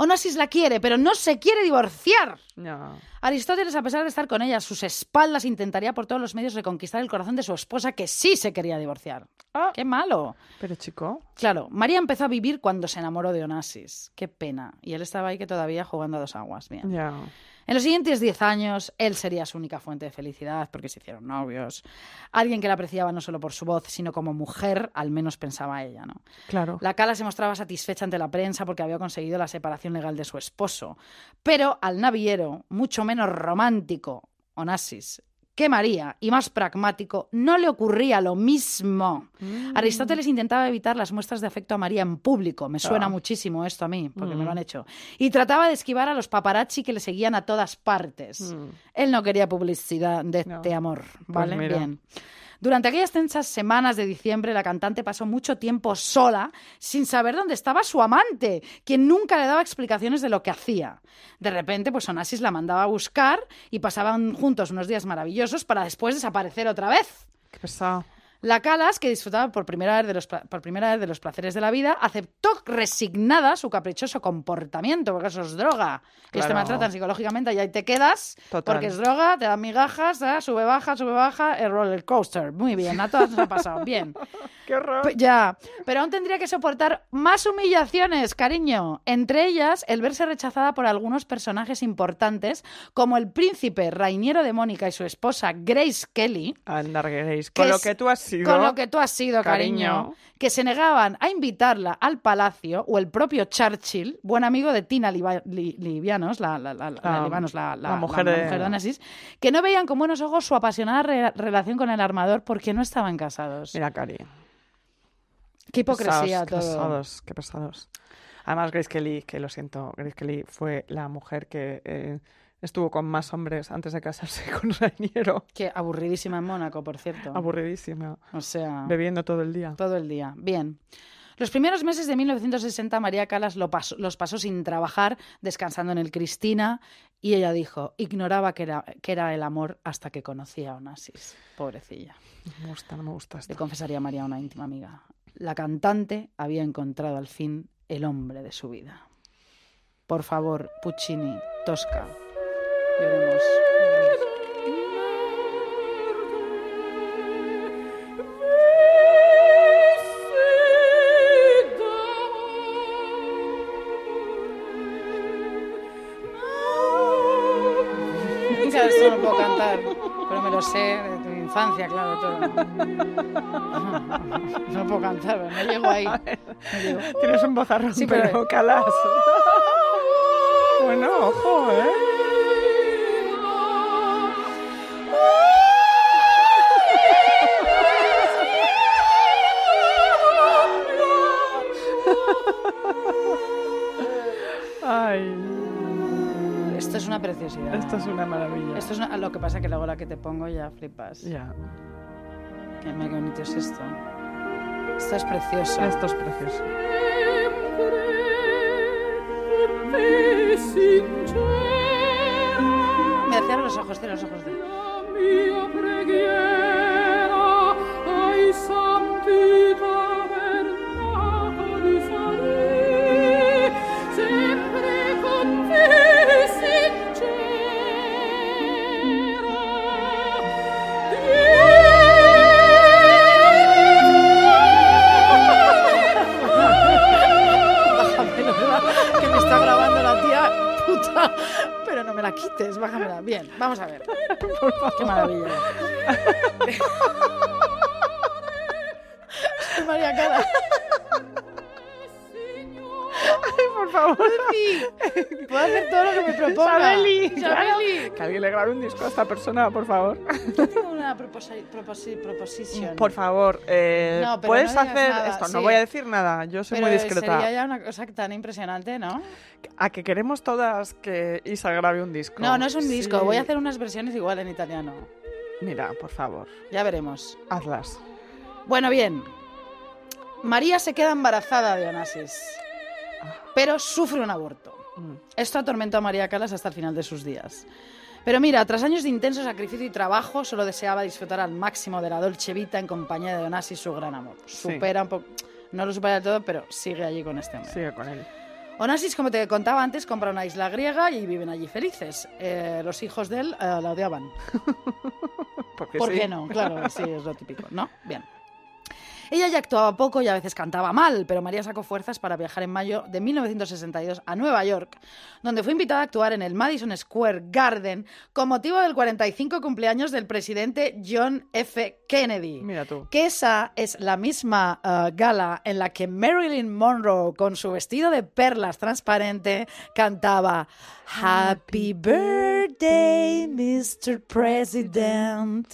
Onassis la quiere, pero no se quiere divorciar. No. Aristóteles, a pesar de estar con ella a sus espaldas, intentaría por todos los medios reconquistar el corazón de su esposa, que sí se quería divorciar. Ah, ¡Qué malo! pero chico, Claro, María empezó a vivir cuando se enamoró de Onassis. Qué pena. Y él estaba ahí que todavía jugando a dos aguas. Bien. ya. En los siguientes 10 años, él sería su única fuente de felicidad porque se hicieron novios. Alguien que la apreciaba no solo por su voz, sino como mujer, al menos pensaba ella, ¿no? Claro. La Cala se mostraba satisfecha ante la prensa porque había conseguido la separación legal de su esposo. Pero al navillero, mucho menos romántico, Onassis, que María, y más pragmático, no le ocurría lo mismo. Mm. Aristóteles intentaba evitar las muestras de afecto a María en público. Me suena Ah. muchísimo esto a mí, porque me lo Mm. han hecho. Y trataba de esquivar a los paparazzi que le seguían a todas partes. Mm. Él no quería publicidad de No. este amor, ¿vale? mira. Bien. Durante aquellas tensas semanas de diciembre, la cantante pasó mucho tiempo sola, sin saber dónde estaba su amante, quien nunca le daba explicaciones de lo que hacía. De repente, pues Onassis la mandaba a buscar y pasaban juntos unos días maravillosos para después desaparecer otra vez. Qué pesado. La Calas, que disfrutaba por primera, vez de los, por primera vez de los placeres de la vida, aceptó resignada su caprichoso comportamiento, porque eso es droga. Y te maltratan psicológicamente y ahí te quedas, Total. porque es droga, te dan migajas, ¿eh? sube, baja, sube, baja, el roller coaster. Muy bien, a todos nos ha pasado. Bien. Qué horror. Ya, pero aún tendría que soportar más humillaciones, cariño. Entre ellas, el verse rechazada por algunos personajes importantes, como el príncipe Rainiero de Mónica y su esposa Grace Kelly, Andar, Grace. que Con lo que tú has sido. con lo que tú has sido, cariño, cariño. que se negaban a invitarla al palacio, o el propio Churchill, buen amigo de Tina Liba- Li- Livianos, la, la, la- la- Libanos, mujer de- mujer de Onassis, que no veían con buenos ojos su apasionada re- relación con el armador porque no estaban casados. Mira, Cari. Qué hipocresía pesados, Qué todo. pesados, qué pesados. Además, Grace Kelly, que lo siento, Grace Kelly fue la mujer que eh, estuvo con más hombres antes de casarse con Rainiero. Qué aburridísima en Mónaco, por cierto. Aburridísima. o sea, Bebiendo todo el día. todo el día. Bien. Los primeros meses de 1960 María Calas lo pasó- los pasó sin trabajar, descansando en el Cristina, y ella dijo, ignoraba que era, que era el amor hasta que conocía a Onassis. Pobrecilla. No me gusta, no me gusta Le esto. confesaría a María una íntima amiga. La cantante había encontrado al fin el hombre de su vida. Por favor, Puccini, Tosca. Lloremos. Esto no puedo cantar, pero me lo sé de tu infancia, claro, todo. No puedo cantar, pero no llego ahí. Llego. Tienes un bozarrón, Sí, pero, pero- calas. bueno, ojo, ¿eh? Preciosidad. esto es una maravilla. Esto es una- Lo que pasa que luego la que te pongo ya flipas. Ya, Qué, bonito es esto. Esto es precioso. esto es precioso. In cielo los ojos, cierra los ojos. cierra. La quites, bájamela. Bien, vamos a ver. Qué maravilla. María Cara. Por favor. Puedo hacer todo lo que me proponga. Isabeli, claro. Isabeli. Que alguien le grabe un disco a esta persona, por favor. Tengo una proposi proposi proposition. Por favor, eh, No, puedes no hacer nada, esto. sí. No voy a decir nada. Yo soy Pero muy discreta. sería ya una cosa tan impresionante, ¿no? A que queremos todas que Isa grabe un disco. No, no es un disco. Sí. Voy a hacer unas versiones igual en italiano. Mira, por favor, Ya veremos. hazlas. Bueno, bien. María se queda embarazada de Onassis, pero sufre un aborto. Mm. Esto atormentó a María Calas hasta el final de sus días. Pero mira, tras años de intenso sacrificio y trabajo, solo deseaba disfrutar al máximo de la Dolce Vita en compañía de Onassis, su gran amor. Sí. Supera un poco, no lo supera del todo, pero sigue allí con este hombre. Sigue con él. Onassis, como te contaba antes, compra una isla griega y viven allí felices. Eh, los hijos de él eh, la odiaban. Porque ¿Por sí. qué no? Claro, sí, es lo típico, ¿no? Bien. Ella ya actuaba poco y a veces cantaba mal, pero María sacó fuerzas para viajar en mayo de 1962 a Nueva York, donde fue invitada a actuar en el Madison Square Garden con motivo del 45 cumpleaños del presidente John F. Kennedy. Mira tú. Que esa es la misma eh, gala en la que Marilyn Monroe, con su vestido de perlas transparente, cantaba Happy birthday, Mr. President.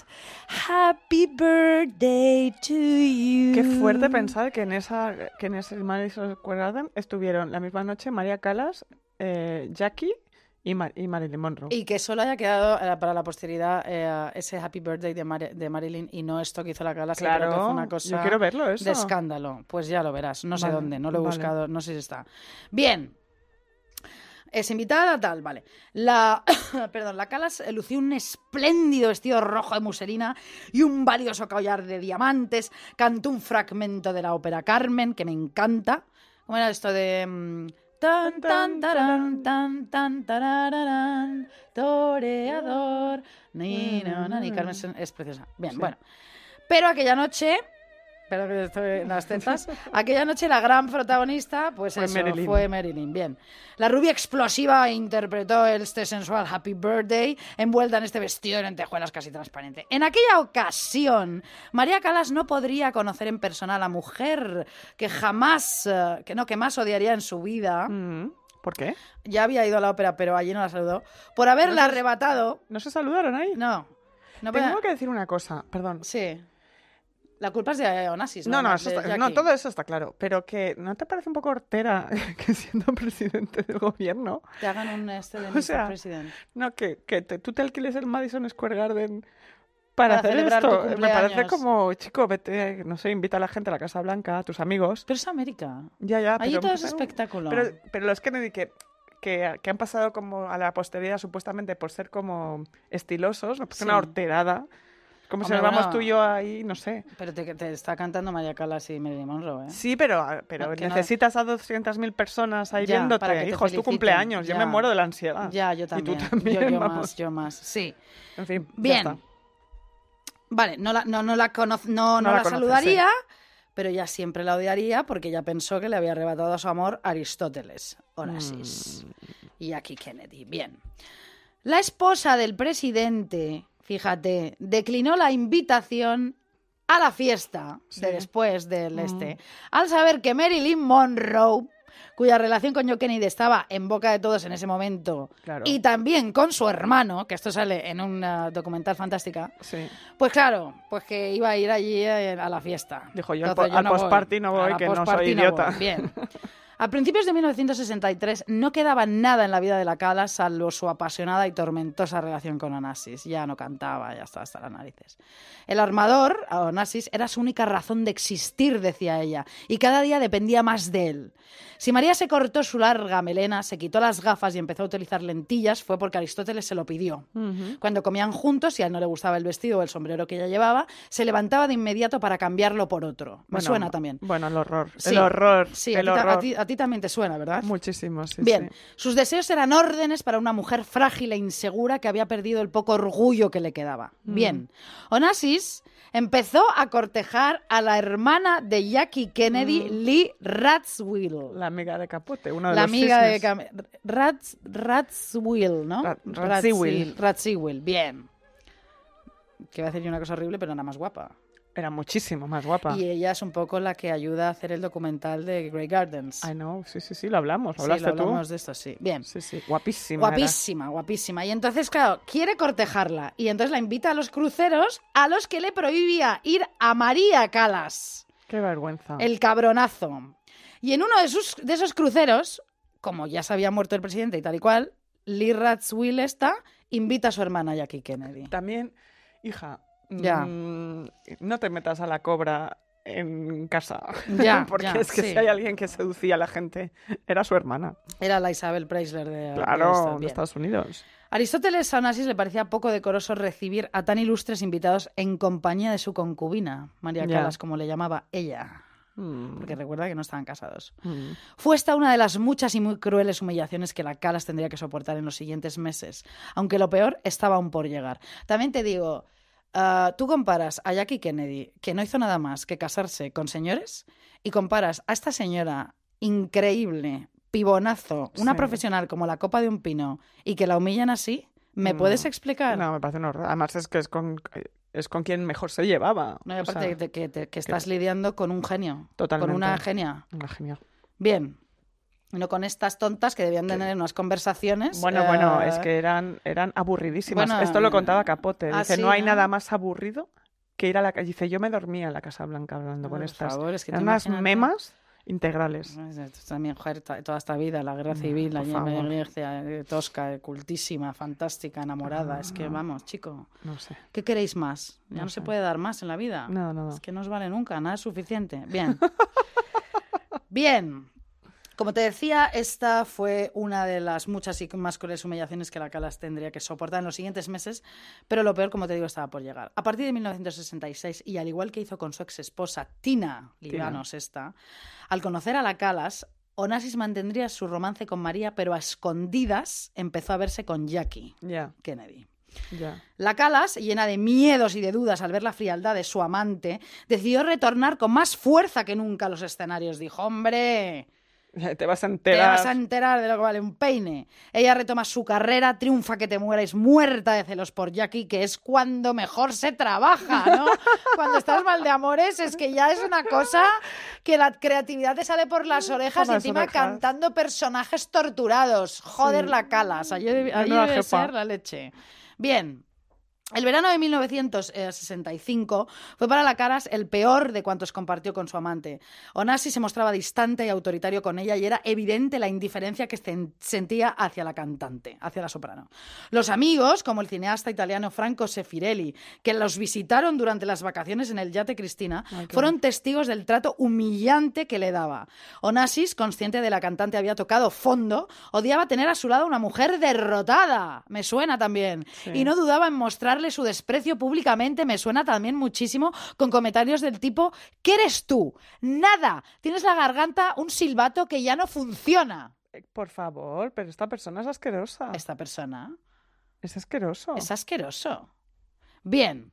Happy birthday to you. Qué fuerte pensar que en esa que en ese Madison Square Garden estuvieron la misma noche María Calas, eh, Jackie y, Mar- y Marilyn Monroe. Y que solo haya quedado eh, para la posteridad eh, ese Happy Birthday de, Mar- de Marilyn y no esto que hizo la que que Claro, fue una cosa yo quiero verlo eso. de escándalo. Pues ya lo verás. No sé Vale, dónde, no lo he vale. buscado, no sé si está. Bien. Es invitada tal, vale. La, perdón, la Calas lució un espléndido vestido rojo de muselina y un valioso collar de diamantes. Cantó un fragmento de la ópera Carmen, que me encanta. ¿Cómo era esto de...? mm, Tan, tan, tarán, tan, tan, tarararán, toreador, ni, no, no, ni Carmen es, es preciosa. Bien, Sí. bueno. Pero aquella noche, espero que estoy en las tetas, aquella noche la gran protagonista, pues Fue eso, Marilyn. fue Marilyn, bien. La rubia explosiva interpretó este sensual Happy Birthday envuelta en este vestido de lentejuelas casi transparente. En aquella ocasión, María Calas no podría conocer en persona a la mujer que jamás, eh, que no, que más odiaría en su vida. Mm, ¿Por qué? Ya había ido a la ópera, pero allí no la saludó. Por haberla No se- arrebatado. ¿No se saludaron ahí? No. No, Tengo que decir una cosa, perdón. Sí. La culpa es de Onassis, No, no, De eso está- no, todo eso está claro. Pero que ¿no te parece un poco hortera que siendo presidente del gobierno? Te hagan un este de O Mr. sea, President. No, que, que te- tú te alquiles el Madison Square Garden para, Para hacer esto. Me parece como, chico, vete, no sé, invita a la gente a la Casa Blanca, a tus amigos. Pero es América. Ya, ya. Allí pero, todo es espectáculo. Pero, pero los Kennedy que, que, que han pasado como a la posteridad supuestamente por ser como estilosos, parece Sí. una horterada. Como si nos vamos bueno. tú y yo ahí, no sé. Pero te, te está cantando María Calas y Marilyn Monroe, ¿eh? Sí, pero, pero No, que no- necesitas a 200.000 personas ahí Ya, viéndote. para que Hijo, es tu cumpleaños. Yo me ya. muero de la ansiedad. Ya, yo Y también. tú también, yo, más, yo más. Sí. En fin, ya Bien. está. Vale, no la, no, no la, cono- no, no la saludaría, pero ella siempre la odiaría porque ella pensó que le había arrebatado a su amor Aristóteles, Onassis Mm. y Jackie Kennedy. Bien. La esposa del presidente, fíjate, declinó la invitación a la fiesta de después del Mm. este, al saber que Marilyn Monroe, cuya relación con John Kennedy estaba en boca de todos en ese momento, Claro. y también con su hermano, que esto sale en un eh, documental fantástica, Sí. pues claro, pues que iba a ir allí eh, a la fiesta. Dijo, yo al po- al no voy. postparty no voy, A la que no soy idiota. voy. Bien. A principios de 1963 no quedaba nada en la vida de la Cala salvo su apasionada y tormentosa relación con Onassis. Ya no cantaba, ya estaba hasta las narices. El armador, Onassis, era su única razón de existir, decía ella, y cada día dependía más de él. Si María se cortó su larga melena, se quitó las gafas y empezó a utilizar lentillas, fue porque Aristóteles se lo pidió. Cuando comían juntos, si a él no le gustaba el vestido o el sombrero que ella llevaba, se levantaba de inmediato para cambiarlo por otro. Me Bueno, suena también. Bueno, el horror. Sí. El horror. Sí, el a horror. ti- a ti también te suena, ¿verdad? Muchísimo, sí. Bien, sí. sus deseos eran órdenes para una mujer frágil e insegura que había perdido el poco orgullo que le quedaba. Mm. Bien, Onassis empezó a cortejar a la hermana de Jackie Kennedy, Lee Radziwill. La amiga de Capote, Mm. de La los amiga de. Cam- Radz- Radziwill, ¿no? Ra- Radziwill. Radzi- Radziwill, bien. Que iba a decir yo una cosa horrible, pero nada más guapa. Era muchísimo más guapa. Y ella es un poco la que ayuda a hacer el documental de Grey Gardens. I know, sí, sí, sí, lo hablamos. Sí, ¿Lo lo hablaste hablamos tú? de esto, sí. Bien. Sí, sí, guapísima. era. Guapísima, guapísima. Y entonces, claro, quiere cortejarla. Y entonces la invita a los cruceros a los que le prohibía ir a María Calas, Qué vergüenza. el cabronazo. Y en uno de, sus, de esos cruceros, como ya se había muerto el presidente y tal y cual, Lee Radziwill esta invita a su hermana Jackie Kennedy. También, hija, Ya. mm, no te metas a la cobra en casa. Ya, Porque ya, es que sí. si hay alguien que seducía a la gente, era su hermana. Era la Isabel Preisler de, Claro. Estados Unidos. Aristóteles aún así le parecía poco decoroso recibir a tan ilustres invitados en compañía de su concubina, María Ya. Calas, como le llamaba ella. Mm, porque recuerda que no estaban casados. mm. Fue esta una de las muchas y muy crueles humillaciones que la Calas tendría que soportar en los siguientes meses, aunque lo peor estaba aún por llegar. También te digo, ah, tú comparas a Jackie Kennedy, que no hizo nada más que casarse con señores, y comparas a esta señora increíble, pibonazo, una Sí. profesional como la copa de un pino, y que la humillan así, ¿me No. puedes explicar? No, me parece un horror. Además es que es con, es con quien mejor se llevaba. No, y O aparte sea, que, que- que- que estás lidiando con un genio, Totalmente. con una genia. una genia. Bien. No con estas tontas que debían de tener unas conversaciones. Bueno, bueno, eh, es que eran, eran aburridísimas. bueno, Esto lo contaba Capote. ah, Dice, sí, no hay ¿no? nada más aburrido que ir a la calle. Dice, yo me dormía en la Casa Blanca hablando con por estas. favor, es que eran unas memas integrales. También, joder, toda esta vida, la guerra civil, la por favor. Grecia, eh, tosca, cultísima, fantástica, enamorada. Es que, vamos, chico, No sé. ¿qué queréis más? Ya no, No se puede dar más en la vida. Nada, nada. Es que no os vale nunca, nada es suficiente. Bien. Bien. Como te decía, esta fue una de las muchas y más crueles humillaciones que la Calas tendría que soportar en los siguientes meses, pero lo peor, como te digo, estaba por llegar. A partir de 1966, y al igual que hizo con su ex esposa Tina Libanos, esta, al conocer a la Calas, Onassis mantendría su romance con María, pero a escondidas empezó a verse con Jackie Kennedy. La Calas, llena de miedos y de dudas al ver la frialdad de su amante, decidió retornar con más fuerza que nunca a los escenarios. Dijo, hombre, Te vas a te enterar. vas a enterar de lo que vale un peine. Ella retoma su carrera, triunfa que te mueres, muerta de celos por Jackie, que es cuando mejor se trabaja, ¿no? cuando estás mal de amores es que ya es una cosa que la creatividad te sale por las orejas y encima orejas. cantando personajes torturados. Joder, Sí. la Calas. Allí Menuda debe ser la leche. Bien. El verano de 1965 fue para la Caras el peor de cuantos compartió con su amante. Onassi se mostraba distante y autoritario con ella y era evidente la indiferencia que sen- sentía hacia la cantante, hacia la soprano. Los amigos, como el cineasta italiano Franco Sefirelli, que los visitaron durante las vacaciones en el yate Cristina, fueron testigos del trato humillante que le daba. Onassis, consciente de la cantante había tocado fondo, odiaba tener a su lado una mujer derrotada. Me suena también. Sí. Y no dudaba en mostrarle su desprecio públicamente. Me suena también muchísimo con comentarios del tipo, ¿qué eres tú? Nada. Tienes la garganta un silbato que ya no funciona. Eh, Por favor, pero esta persona es asquerosa. Esta persona Es asqueroso. es asqueroso. Bien.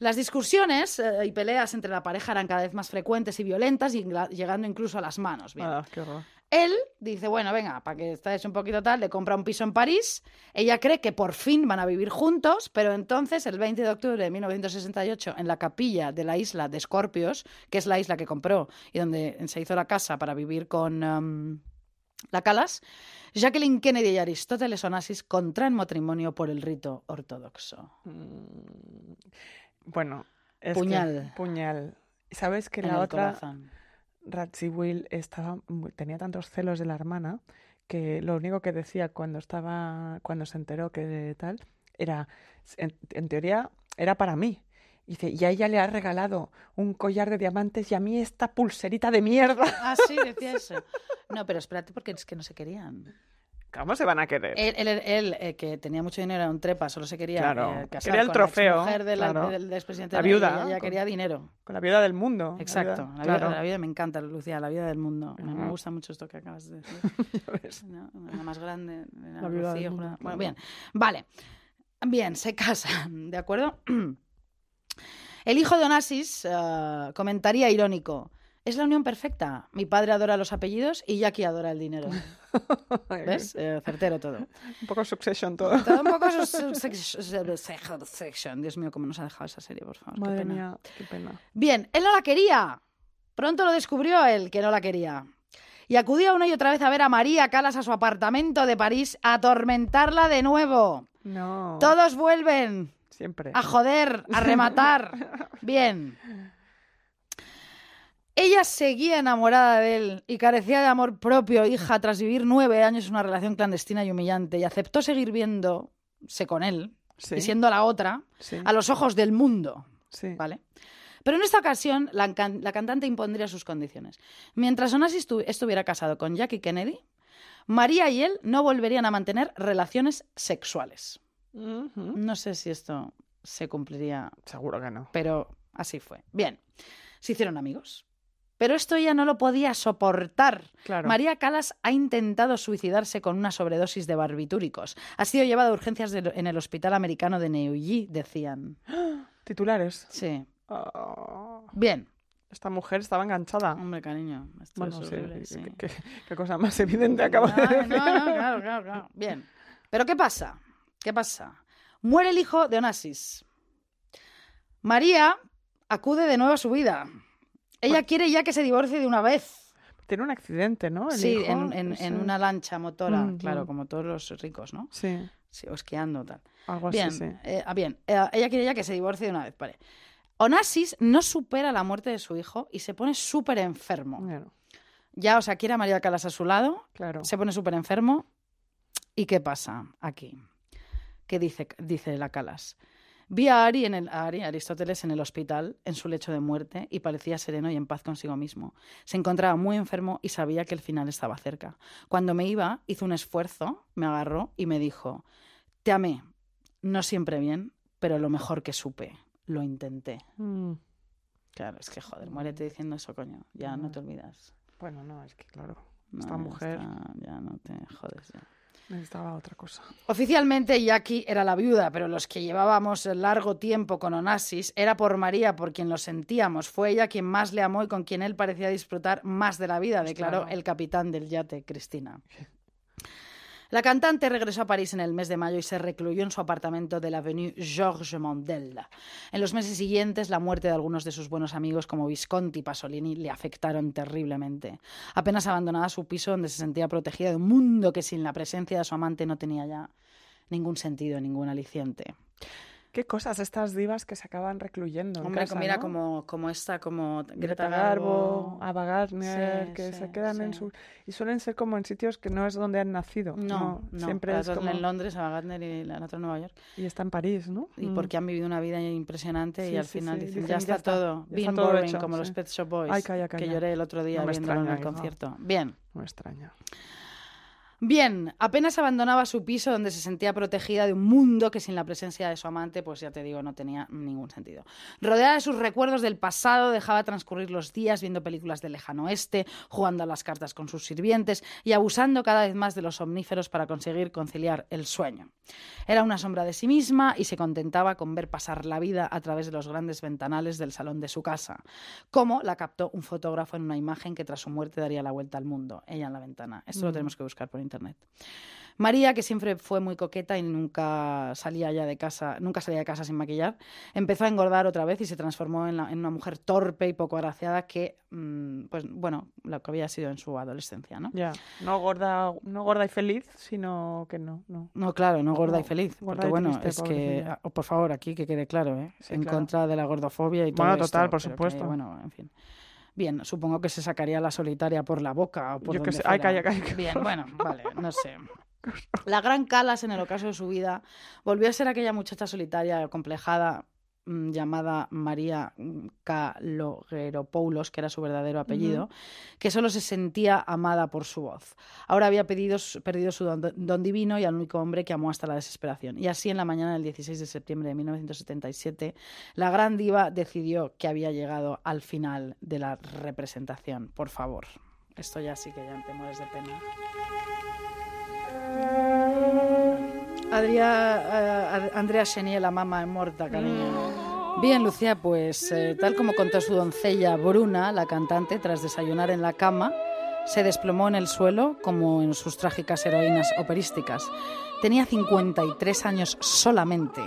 Las discusiones eh, y peleas entre la pareja eran cada vez más frecuentes y violentas, y llegando incluso a las manos. Bien. Ah, qué horror. Él dice, bueno, venga, para que estés un poquito tal, le compra un piso en París. Ella cree que por fin van a vivir juntos, pero entonces, el 20 de octubre de 1968, en la capilla de la isla de Escorpios, que es la isla que compró y donde se hizo la casa para vivir con em, la Calas, Jacqueline Kennedy y Aristóteles Onassis contraen matrimonio por el rito ortodoxo. Bueno, es que- Puñal. puñal. ¿Sabes que en la otra corazón. Radziwill estaba, tenía tantos celos de la hermana que lo único que decía cuando estaba, cuando se enteró que tal, era, en, en teoría, era para mí. Y Dice, y a ella le ha regalado un collar de diamantes y a mí esta pulserita de mierda. Ah, sí, decía eso. No, pero espérate porque es que no se querían. ¿Cómo se van a querer? Él, él- él, eh, que tenía mucho dinero, era un trepa, solo se quería Claro, eh, casar quería el con trofeo, la mujer del, claro. del, del expresidente. La de- viuda, Ella, ella con- quería dinero. Con la vida del mundo. la Exacto. La vida, claro. la vida me encanta, Lucía, la vida del mundo. Me- gusta mucho esto que acabas de decir. Ya ves. ¿no? La más grande. La, La viuda del mundo. Bueno, bien. Vale. Bien, se casan, ¿de acuerdo? El hijo de Onassis eh, comentaría irónico. Es la unión perfecta. Mi padre adora los apellidos y Jackie adora el dinero. ¿Ves? Eh, certero todo. Un poco Succession todo. Todo un poco su- su- sex- sex- section. Dios mío, cómo nos ha dejado esa serie, por favor. qué Madre pena. mía, qué pena. Bien, él no la quería. Pronto lo descubrió él que no la quería. Y acudió una y otra vez a ver a María Calas a su apartamento de París a atormentarla de nuevo. No. Todos vuelven Siempre. a joder, a rematar. Bien. Ella seguía enamorada de él y carecía de amor propio, hija, tras vivir nueve años en una relación clandestina y humillante, y aceptó seguir viéndose con él Sí, y siendo la otra sí, a los ojos del mundo. sí. ¿Vale? Pero en esta ocasión la, can- la cantante impondría sus condiciones. Mientras Onassis estu- estuviera casado con Jackie Kennedy, María y él no volverían a mantener relaciones sexuales. No sé si esto se cumpliría, Seguro que no. pero así fue. Bien, se hicieron amigos. Pero esto ella no lo podía soportar. Claro. María Calas ha intentado suicidarse con una sobredosis de barbitúricos. Ha sido llevada a urgencias de- en el Hospital Americano de Neuilly, decían. Titulares. Sí. Ah, Bien. esta mujer estaba enganchada. Hombre, cariño, esto Bueno, es sí, horrible, qué- sí. qué, qué cosa más evidente acabo de Ay, decir. no, no, claro, claro, claro. Bien. Pero ¿qué pasa? ¿Qué pasa? Muere el hijo de Onassis. María acude de nuevo a su vida. Ella quiere ya que se divorcie de una vez. Tiene un accidente, ¿no? El Sí, hijo, en, en- ese- en una lancha motora, Mm, claro, mm. como todos los ricos, ¿no? Sí, Sí, o esquiando, tal. algo así, Bien, sí. eh, ah, bien. Eh, ella quiere ya que se divorcie de una vez, vale. Onassis no supera la muerte de su hijo y se pone súper enfermo. Bueno, Ya, o sea, quiere a María Calas a su lado, claro. se pone súper enfermo. ¿Y qué pasa aquí? ¿Qué dice, dice la Calas? Vi a Ari, en el, a Ari, Aristóteles, en el hospital, en su lecho de muerte, y parecía sereno y en paz consigo mismo. Se encontraba muy enfermo y sabía que el final estaba cerca. Cuando me iba, hizo un esfuerzo, me agarró y me dijo, te amé, no siempre bien, pero lo mejor que supe, lo intenté. Mm, Claro, es que joder, muérete diciendo eso, coño, ya no te olvidas. Bueno, no, es que claro, No, esta mujer está, ya no te jodes. ya. Necesitaba otra cosa. Oficialmente Jackie era la viuda, pero los que llevábamos largo tiempo con Onassis era por María, por quien lo sentíamos. Fue ella quien más le amó y con quien él parecía disfrutar más de la vida, declaró claro. el capitán del yate, Cristina. La cantante regresó a París en el mes de mayo y se recluyó en su apartamento de la avenue Georges Mondel. En los meses siguientes, la muerte de algunos de sus buenos amigos como Visconti y Pasolini le afectaron terriblemente. Apenas abandonaba su piso donde se sentía protegida de un mundo que sin la presencia de su amante no tenía ya ningún sentido, ningún aliciente. Qué cosas estas divas que se acaban recluyendo. en Hombre, casa, mira ¿no? como, como esta, como Greta, Garbo. Ava Gardner, Sí, que sí, se quedan en sí. su... Y suelen ser como en sitios que no es donde han nacido. No, no, Siempre es como... en Londres, a Gardner y la otra en Nueva York. Y está en París, ¿no? Y Mm. porque han vivido una vida impresionante y al final dicen, dicen, ya "Ya está, está, todo, ya bien está todo boring, hecho", como los Pet Shop Boys, Ay, calla, que calla. lloré el otro día No viéndolo en el concierto. Bien. No me extraña. Bien, apenas abandonaba su piso donde se sentía protegida de un mundo que sin la presencia de su amante, pues ya te digo, no tenía ningún sentido. Rodeada de sus recuerdos del pasado, dejaba transcurrir los días viendo películas del lejano oeste, jugando a las cartas con sus sirvientes y abusando cada vez más de los somníferos para conseguir conciliar el sueño. Era una sombra de sí misma y se contentaba con ver pasar la vida a través de los grandes ventanales del salón de su casa. Como la captó un fotógrafo en una imagen que tras su muerte daría la vuelta al mundo, ella en la ventana. Esto lo tenemos que buscar por internet. María, que siempre fue muy coqueta y nunca salía ya de casa, nunca salía de casa sin maquillar, empezó a engordar otra vez y se transformó en, la- en una mujer torpe y poco agraciada que, mm, pues bueno, lo que había sido en su adolescencia, ¿no? Ya, no gorda, no gorda y feliz, sino que no, no. No, claro, no gorda y feliz. gorda Porque y bueno, triste, es que, ah, por favor, aquí que quede claro, ¿eh? Sí, en claro. contra de la gordofobia y todo Bueno, total, esto, por que, supuesto. bueno, en fin. Bien, supongo que se sacaría la solitaria por la boca o por Yo que donde sé. Ay, fuera. calla, calla. Bien, bueno, vale, no sé. La gran Calas en el ocaso de su vida volvió a ser aquella muchacha solitaria, complejada, llamada María mm, Kalogeropoulos, que era su verdadero apellido, que solo se sentía amada por su voz. Ahora había pedido perdido su don, don divino y al único hombre que amó hasta la desesperación. Y así, en la mañana del 16 de septiembre de 1977, la gran diva decidió que había llegado al final de la representación. Por favor. Esto ya sí que ya te mueres de pena. Adria, eh, Andrea Chenier, la mamá muerta, cariño. Bien, Lucía, pues eh, tal como contó su doncella Bruna, la cantante, tras desayunar en la cama, se desplomó en el suelo como en sus trágicas heroínas operísticas. Tenía 53 años solamente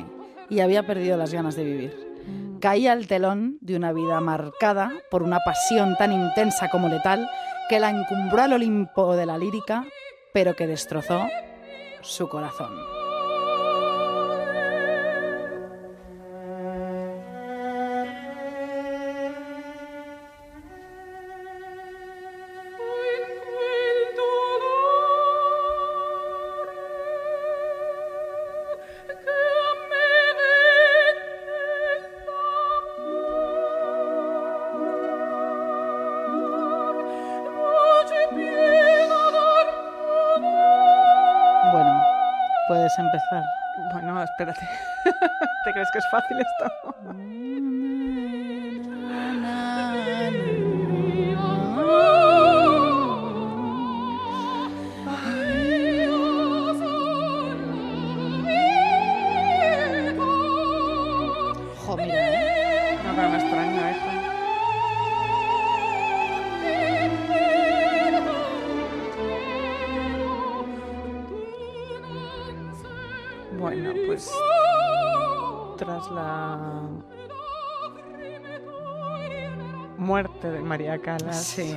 y había perdido las ganas de vivir. Caía al telón de una vida marcada por una pasión tan intensa como letal que la encumbró al Olimpo de la lírica, pero que destrozó su corazón. ¿Te crees que es fácil esto? Calas, Sí.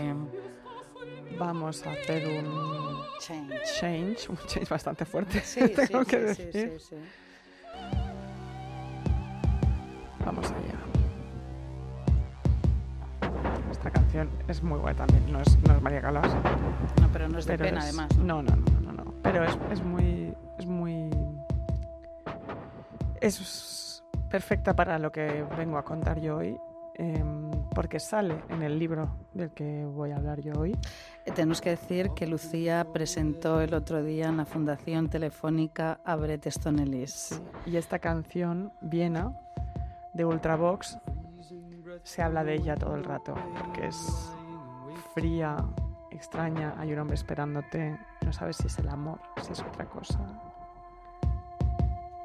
vamos a hacer un Change. change, un change bastante fuerte, Sí, tengo sí, que decir. Vamos allá. Esta canción es muy buena también, no es, no es María Calas. No, pero no es de pero pena, es- además. No, no, no, no, no. Pero es, es muy. Es muy. Es perfecta para lo que vengo a contar yo hoy. em, porque sale en el libro del que voy a hablar yo hoy. Eh, Tenemos que decir que Lucía presentó el otro día en la Fundación Telefónica a Bret Easton Ellis. Y esta canción, Viena, de Ultravox, se habla de ella todo el rato. Porque es fría, extraña, hay un hombre esperándote, no sabes si es el amor, si es otra cosa.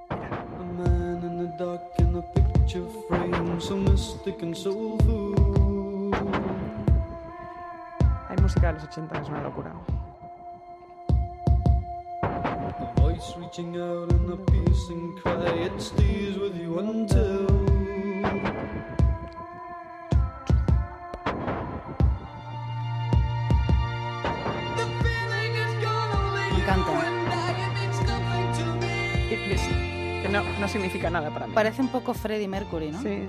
A man in the dark in a picture frame, so mystic and soulful. Música de los 80, es una locura. A voice reaching out in a piercing cry, it stays with you until. Me encanta. Que no, no significa nada para mí. Parece un poco Freddie Mercury, ¿no? Sí.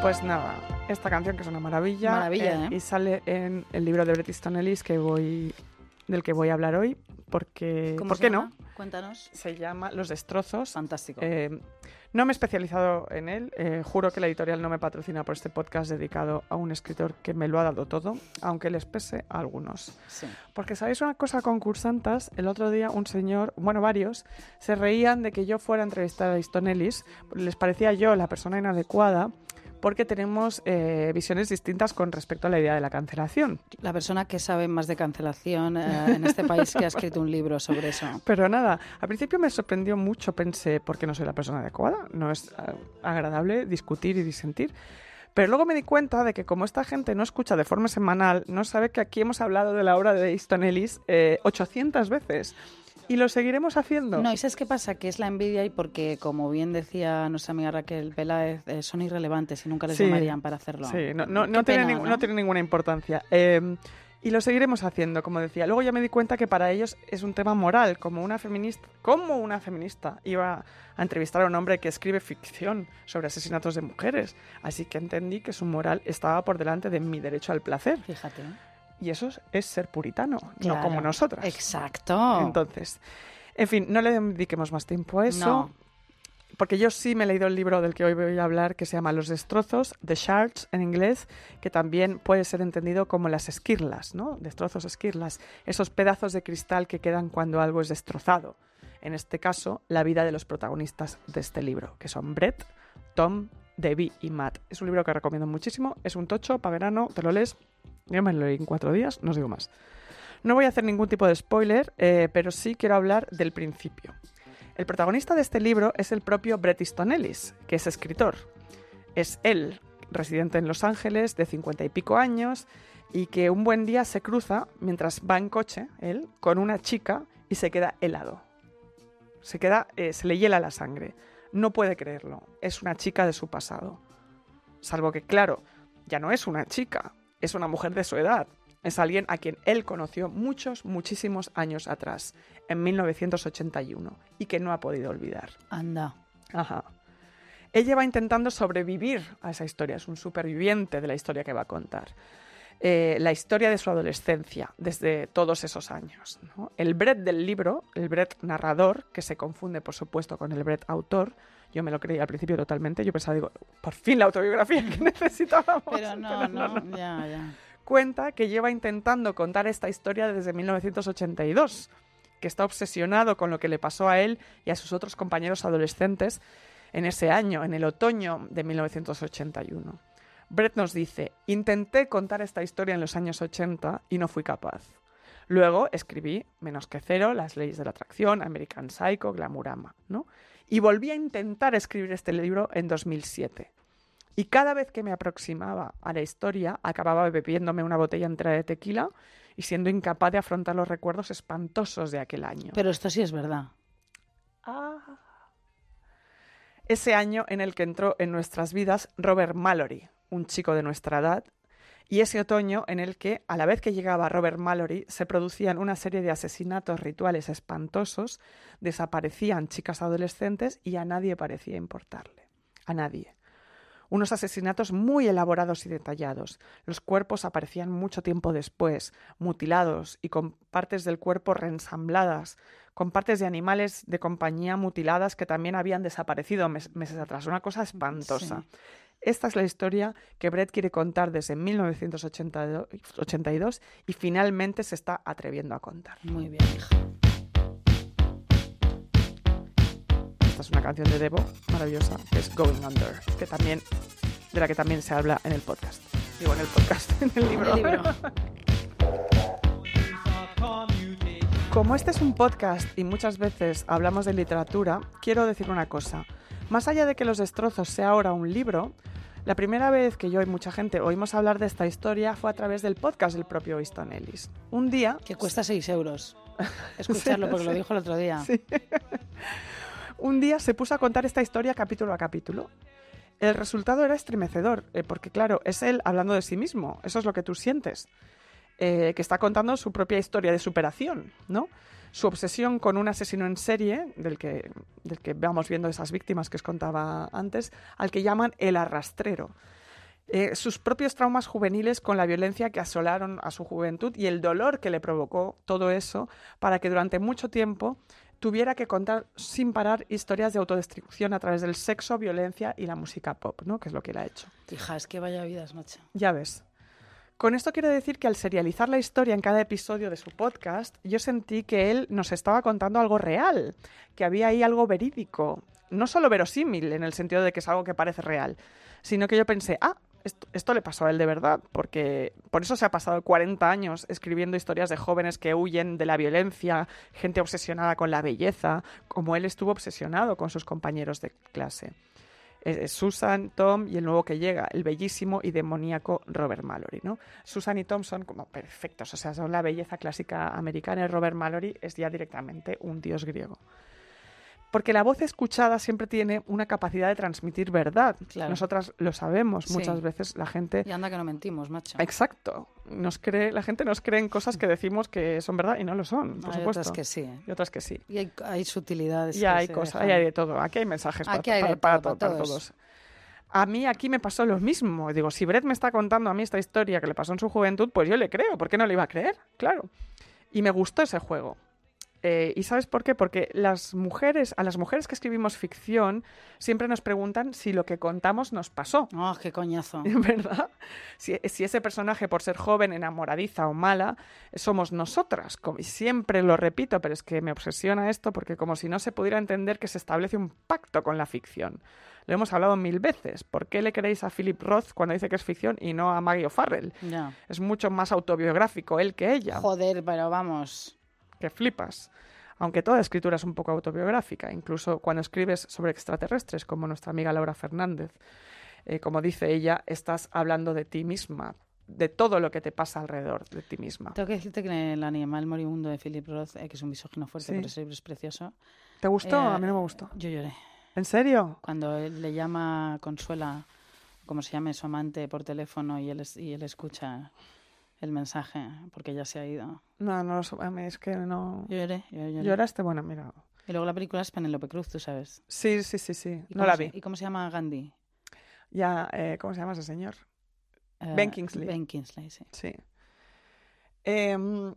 Pues nada, esta canción que es una maravilla, Maravilla, ¿eh? y sale en el libro de Bret Easton Ellis que voy del que voy a hablar hoy, porque ¿Cómo ¿por se qué llama? no? Cuéntanos. Se llama Los destrozos. Fantástico. Eh, no me he especializado en él. eh, juro que la editorial no me patrocina por este podcast dedicado a un escritor que me lo ha dado todo, aunque les pese a algunos. Sí. Porque sabéis una cosa, concursantas, el otro día un señor, bueno, varios, se reían de que yo fuera a entrevistar a Easton Ellis, les parecía yo la persona inadecuada, porque tenemos eh, visiones distintas con respecto a la idea de la cancelación. La persona que sabe más de cancelación eh, en este país que ha escrito un libro sobre eso. Pero nada, al principio me sorprendió mucho, pensé, ¿por qué no soy la persona adecuada? No es ah, agradable discutir y disentir. Pero luego me di cuenta de que como esta gente no escucha de forma semanal, no sabe que aquí hemos hablado de la obra de Easton Ellis eh, 800 veces. Y lo seguiremos haciendo. No, ¿y sabes qué pasa? Que es la envidia y porque, como bien decía nuestra amiga Raquel Peláez, eh, son irrelevantes y nunca les Sí. llamarían para hacerlo. Sí, no, no, tiene, pena, ning- ¿no? no tiene ninguna importancia. Eh, Y lo seguiremos haciendo, como decía. Luego ya me di cuenta que para ellos es un tema moral, como una feminista, como una feminista iba a entrevistar a un hombre que escribe ficción sobre asesinatos de mujeres. Así que entendí que su moral estaba por delante de mi derecho al placer. Fíjate. Y eso es, ser puritano, no como nosotras. Exacto. Entonces, en fin, no le dediquemos más tiempo a eso. No. Porque yo sí me he leído el libro del que hoy voy a hablar, que se llama Los destrozos, The Shards en inglés, que también puede ser entendido como las esquirlas, ¿no? Destrozos, esquirlas, esos pedazos de cristal que quedan cuando algo es destrozado. En este caso, la vida de los protagonistas de este libro, que son Brett, Tom, Debbie y Matt. Es un libro que recomiendo muchísimo, es un tocho para verano, te lo lees. Yo me lo leí en cuatro días, no os digo más. No voy a hacer ningún tipo de spoiler, eh, pero sí quiero hablar del principio. El protagonista de este libro es el propio Bret Easton Ellis, que es escritor. Es él, residente en Los Ángeles, de cincuenta y pico años, y que un buen día se cruza, mientras va en coche, él, con una chica y se queda helado. Se queda, eh, se le hiela la sangre. No puede creerlo. Es una chica de su pasado. Salvo que, claro, ya no es una chica, es una mujer de su edad. Es alguien a quien él conoció muchos, muchísimos años atrás, en 1981, y que no ha podido olvidar. Anda. Ajá. Ella va intentando sobrevivir a esa historia, es un superviviente de la historia que va a contar. Eh, la historia de su adolescencia, desde todos esos años. ¿no? El Brett del libro, el Brett narrador, que se confunde por supuesto con el Brett autor, yo me lo creí al principio totalmente, yo pensaba, digo, por fin la autobiografía que necesitábamos. Pero no, no, ya, ya. cuenta que lleva intentando contar esta historia desde 1982, que está obsesionado con lo que le pasó a él y a sus otros compañeros adolescentes en ese año, en el otoño de 1981. Brett nos dice, intenté contar esta historia en los años 80 y no fui capaz. Luego escribí Menos que cero, Las leyes de la atracción, American Psycho, Glamurama, ¿no? Y volví a intentar escribir este libro en 2007. Y cada vez que me aproximaba a la historia, acababa bebiéndome una botella entera de tequila y siendo incapaz de afrontar los recuerdos espantosos de aquel año. Pero esto sí es verdad. Ah. Ese año en el que entró en nuestras vidas Robert Mallory, un chico de nuestra edad, y ese otoño en el que, a la vez que llegaba Robert Mallory, se producían una serie de asesinatos rituales espantosos, desaparecían chicas adolescentes y a nadie parecía importarle. A nadie. Unos asesinatos muy elaborados y detallados. Los cuerpos aparecían mucho tiempo después, mutilados y con partes del cuerpo reensambladas, con partes de animales de compañía mutiladas que también habían desaparecido mes- meses atrás. Una cosa espantosa. Esta es la historia que Brett quiere contar desde 1982 y finalmente se está atreviendo a contar. Muy bien, hija. Esta es una canción de Devo maravillosa, que es Going Under, que también, de la que también se habla en el podcast. Digo, en el podcast, en el libro. El libro. Como este es un podcast y muchas veces hablamos de literatura, quiero decir una cosa. Más allá de que Los destrozos sea ahora un libro, la primera vez que yo y mucha gente oímos hablar de esta historia fue a través del podcast del propio Easton Ellis. Un día Que cuesta 6 euros. Escucharlo, porque lo dijo el otro día. Sí. Un día se puso a contar esta historia capítulo a capítulo. El resultado era estremecedor, eh, porque claro, es él hablando de sí mismo, eso es lo que tú sientes, eh, que está contando su propia historia de superación, ¿no? Su obsesión con un asesino en serie, del que, del que vamos viendo esas víctimas que os contaba antes, al que llaman el arrastrero. Eh, sus propios traumas juveniles con la violencia que asolaron a su juventud y el dolor que le provocó todo eso para que durante mucho tiempo tuviera que contar sin parar historias de autodestrucción a través del sexo, violencia y la música pop, ¿no? que es lo que él ha hecho. Hija, es que vaya vidas, macho. Ya ves. Con esto quiero decir que al serializar la historia en cada episodio de su podcast, yo sentí que él nos estaba contando algo real, que había ahí algo verídico, no solo verosímil en el sentido de que es algo que parece real, sino que yo pensé, ah, esto, le pasó a él de verdad, porque por eso se ha pasado 40 años escribiendo historias de jóvenes que huyen de la violencia, gente obsesionada con la belleza, como él estuvo obsesionado con sus compañeros de clase. Susan, Tom y el nuevo que llega, el bellísimo y demoníaco Robert Mallory, ¿no? Susan y Tom son como perfectos, o sea, son la belleza clásica americana y Robert Mallory es ya directamente un dios griego. Porque la voz escuchada siempre tiene una capacidad de transmitir verdad. Claro. Nosotras lo sabemos. Sí. Muchas veces la gente... Y anda que no mentimos, macho. Exacto. Nos cree, la gente nos cree en cosas que decimos que son verdad y no lo son, por hay supuesto. otras que sí. ¿eh? Y otras que sí. Y hay, hay sutilidades. Y hay cosas, hay de todo. Aquí hay mensajes Aquí para, hay para- para todo, to- para para todos. todos. A mí aquí me pasó lo mismo. Digo, si Brett me está contando a mí esta historia que le pasó en su juventud, pues yo le creo. ¿Por qué no le iba a creer? Claro. Y me gustó ese juego. Eh, ¿Y sabes por qué? Porque las mujeres, a las mujeres que escribimos ficción, siempre nos preguntan si lo que contamos nos pasó. Oh, qué coñazo. ¿Verdad? Si, si ese personaje, por ser joven, enamoradiza o mala, somos nosotras. Como- y siempre lo repito, pero es que me obsesiona esto porque como si no se pudiera entender que se establece un pacto con la ficción. Lo hemos hablado mil veces. ¿Por qué le queréis a Philip Roth cuando dice que es ficción y no a Maggie O'Farrell? Es mucho más autobiográfico él que ella Joder, pero vamos. Que flipas. Aunque toda escritura es un poco autobiográfica, incluso cuando escribes sobre extraterrestres, como nuestra amiga Laura Fernández. Eh, como dice ella, estás hablando de ti misma, de todo lo que te pasa alrededor de ti misma. Tengo que decirte que el animal moribundo de Philip Roth, eh, que es un misógino fuerte, Sí. pero ese libro es precioso. ¿Te gustó? Eh, A mí no me gustó. Yo lloré. ¿En serio? Cuando él le llama Consuela, como se llame su amante, por teléfono y él, es- y él escucha el mensaje porque ella se ha ido. No, no, lo a mí es que no... Yo lloré, yo lloré. ¿Lloraste? Bueno, mira. Y luego la película es Penélope Cruz, tú sabes. Sí, sí, sí, sí. ¿Y No la se- vi. ¿Y cómo se llama Gandhi? Ya, eh, ¿cómo se llama ese señor? Eh, Ben Kingsley. Ben Kingsley, sí. Sí. Em,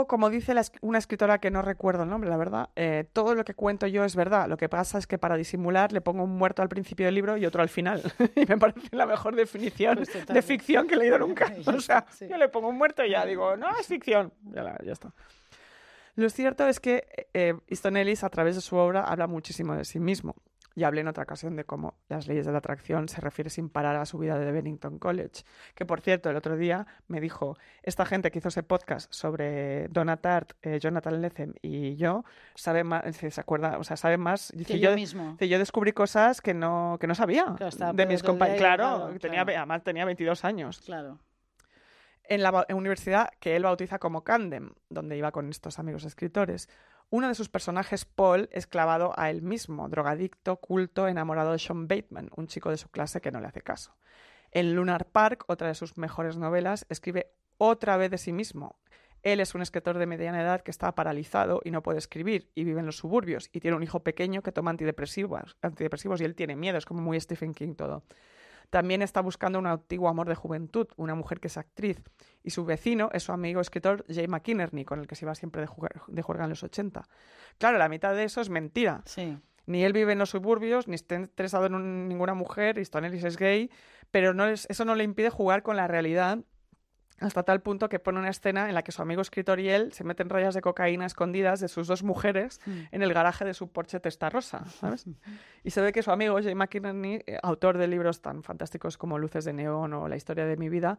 o como dice la una escritora que no recuerdo el nombre, la verdad, eh, todo lo que cuento yo es verdad. Lo que pasa es que para disimular le pongo un muerto al principio del libro y otro al final. y me parece la mejor definición Pues de ficción que he leído nunca. O sea, sí. yo le pongo un muerto y ya digo, no, es ficción. Ya, la- ya está. Lo cierto es que eh, Easton Ellis, a través de su obra, habla muchísimo de sí mismo. Ya hablé en otra ocasión de cómo las leyes de la atracción se refiere sin parar a su vida de Bennington College. Que por cierto, el otro día me dijo, esta gente que hizo ese podcast sobre Donna Tartt, eh, Jonathan Lethem y yo, sabe más, se acuerda, o sea, sabe más. Dice, Que yo mismo. dice, yo descubrí cosas que no, que no sabía Claro, de mis compañeros. Claro, tenía, claro. además tenía 22 años Claro. en la universidad que él bautiza como Candem, donde iba con estos amigos escritores. Uno de sus personajes, Paul, es clavado a él mismo, drogadicto, culto, enamorado de Sean Bateman, un chico de su clase que no le hace caso. En Lunar Park, otra de sus mejores novelas, escribe otra vez de sí mismo. Él es un escritor de mediana edad que está paralizado y no puede escribir y vive en los suburbios y tiene un hijo pequeño que toma antidepresivos, antidepresivos y él tiene miedo, es como muy Stephen King todo. También está buscando un antiguo amor de juventud, una mujer que es actriz, y su vecino es su amigo escritor Jay McInerney, con el que se iba siempre de, jugar- de juerga en los 80. Claro, la mitad de eso es mentira. Sí. Ni él vive en los suburbios, ni está interesado en un- ninguna mujer, y Stone Ellis es gay, pero no es- eso no le impide jugar con la realidad hasta tal punto que pone una escena en la que su amigo escritor y él se meten rayas de cocaína escondidas de sus dos mujeres en el garaje de su Porsche Testarossa, ¿sabes? Y se ve que su amigo Jay McInerney, eh, autor de libros tan fantásticos como Luces de Neón o La historia de mi vida,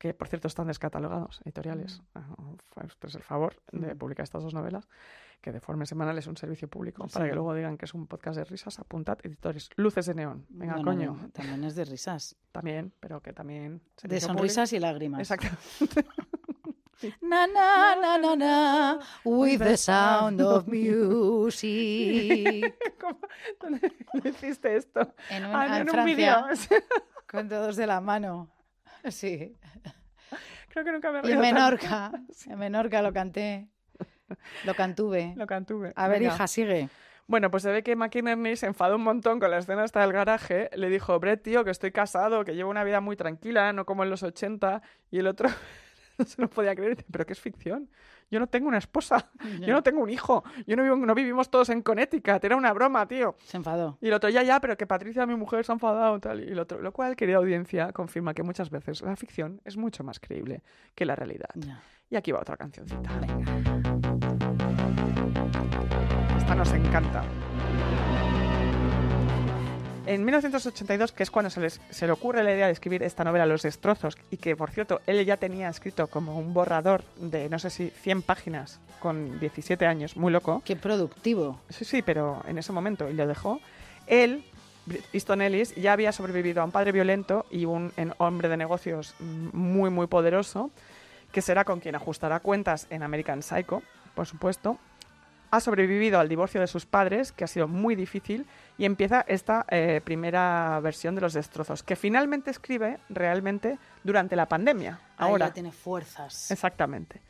que por cierto están descatalogados, editoriales, ah, esto es el favor de publicar estas dos novelas, que de forma semanal es un servicio público, para Sí. que luego digan que es un podcast de risas, apuntad, editores, Luces de Neón, venga, coño, no, también es de risas. también, pero que también... De servicio público. sonrisas y lágrimas. Exacto. Na, na, na, na, na, with the sound of music. ¿Cómo ¿Dónde hiciste esto? En, un- Ah, en en un vídeo. con todos de la mano. Sí. Creo que nunca me he Y en. Menorca. En Menorca lo canté. Lo cantuve. Lo cantuve. A ver, Venga. hija, sigue. Bueno, pues se ve que McInerney se enfadó un montón con la escena hasta del garaje. Le dijo, Brett, tío, que estoy casado, que llevo una vida muy tranquila, no como en los 80. Y el otro no se lo podía creer. Pero que es ficción. Yo no tengo una esposa. Yo no tengo un hijo. Yo no, vivo, no vivimos todos en Connecticut. Era una broma, tío. Se enfadó. Y el otro, ya, ya, pero que Patricia, mi mujer, se ha enfadado tal. Y el otro, lo cual, querida audiencia, confirma que muchas veces la ficción es mucho más creíble que la realidad. Y aquí va otra cancioncita. Venga. Esta nos encanta. En 1982, que es cuando se, les- se le ocurre la idea de escribir esta novela Los destrozos, y que, por cierto, él ya tenía escrito como un borrador de, no sé si 100 páginas con 17 años, muy loco. Qué productivo. Sí, sí, pero en ese momento, y lo dejó. Él, Easton Ellis, ya había sobrevivido a un padre violento y un hombre de negocios muy, muy poderoso, que será con quien ajustará cuentas en American Psycho, por supuesto. Ha sobrevivido al divorcio de sus padres, que ha sido muy difícil, y empieza esta eh, primera versión de Los destrozos, que finalmente escribe realmente durante la pandemia. Ahí Ahora, ya tiene fuerzas. Exactamente.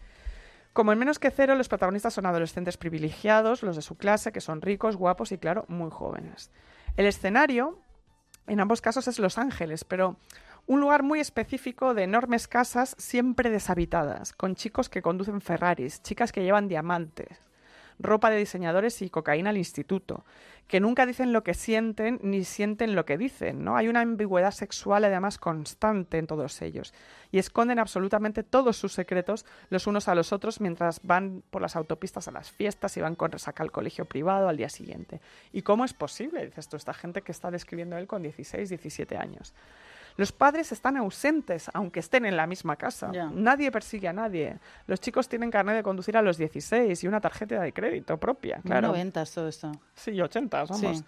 Como en menos que cero, los protagonistas son adolescentes privilegiados, los de su clase, que son ricos, guapos y, claro, muy jóvenes. El escenario, en ambos casos, es Los Ángeles, pero un lugar muy específico de enormes casas siempre deshabitadas, con chicos que conducen Ferraris, chicas que llevan diamantes, ropa de diseñadores y cocaína al instituto, que nunca dicen lo que sienten ni sienten lo que dicen, ¿no? Hay una ambigüedad sexual además constante en todos ellos y esconden absolutamente todos sus secretos los unos a los otros mientras van por las autopistas a las fiestas y van con resaca al colegio privado al día siguiente. ¿Y cómo es posible? Dices tú, esta gente que está describiendo él con 16, 17 años. Los padres están ausentes, aunque estén en la misma casa. Nadie persigue a nadie. Los chicos tienen carnet de conducir a los 16 y una tarjeta de crédito propia, claro. todo esto. Sí, 80, vamos. Sí.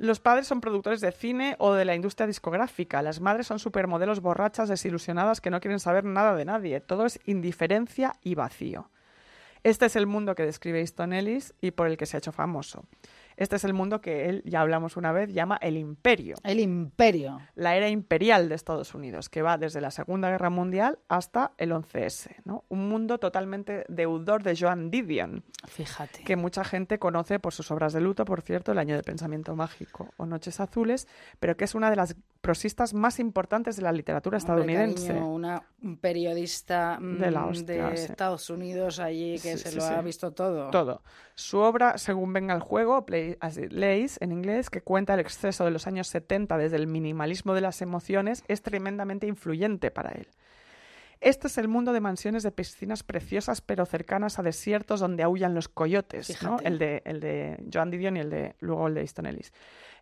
Los padres son productores de cine o de la industria discográfica. Las madres son supermodelos borrachas, desilusionadas, que no quieren saber nada de nadie. Todo es indiferencia y vacío. Este es el mundo que describe Easton Ellis y por el que se ha hecho famoso. Este es el mundo que él, ya hablamos una vez, llama el imperio, El imperio. la era imperial de Estados Unidos, que va desde la Segunda Guerra Mundial hasta el 11S. ¿no? Un mundo totalmente deudor de Joan Didion, Fíjate. que mucha gente conoce por sus obras de luto, por cierto, El año de pensamiento mágico o Noches azules, pero que es una de las prosistas más importantes de la literatura Hombre, estadounidense. cariño, una un periodista mm, De la hostia, de sí. Estados Unidos allí que Sí, se sí, lo ha visto todo. Todo. Su obra, según venga el juego, Play as it lays, en inglés, que cuenta el exceso de los años 70 desde el minimalismo de las emociones, es tremendamente influyente para él. Este es el mundo de mansiones de piscinas preciosas pero cercanas a desiertos donde aullan los coyotes, ¿no? El de, el de Joan Didion y el de, luego el de Easton Ellis.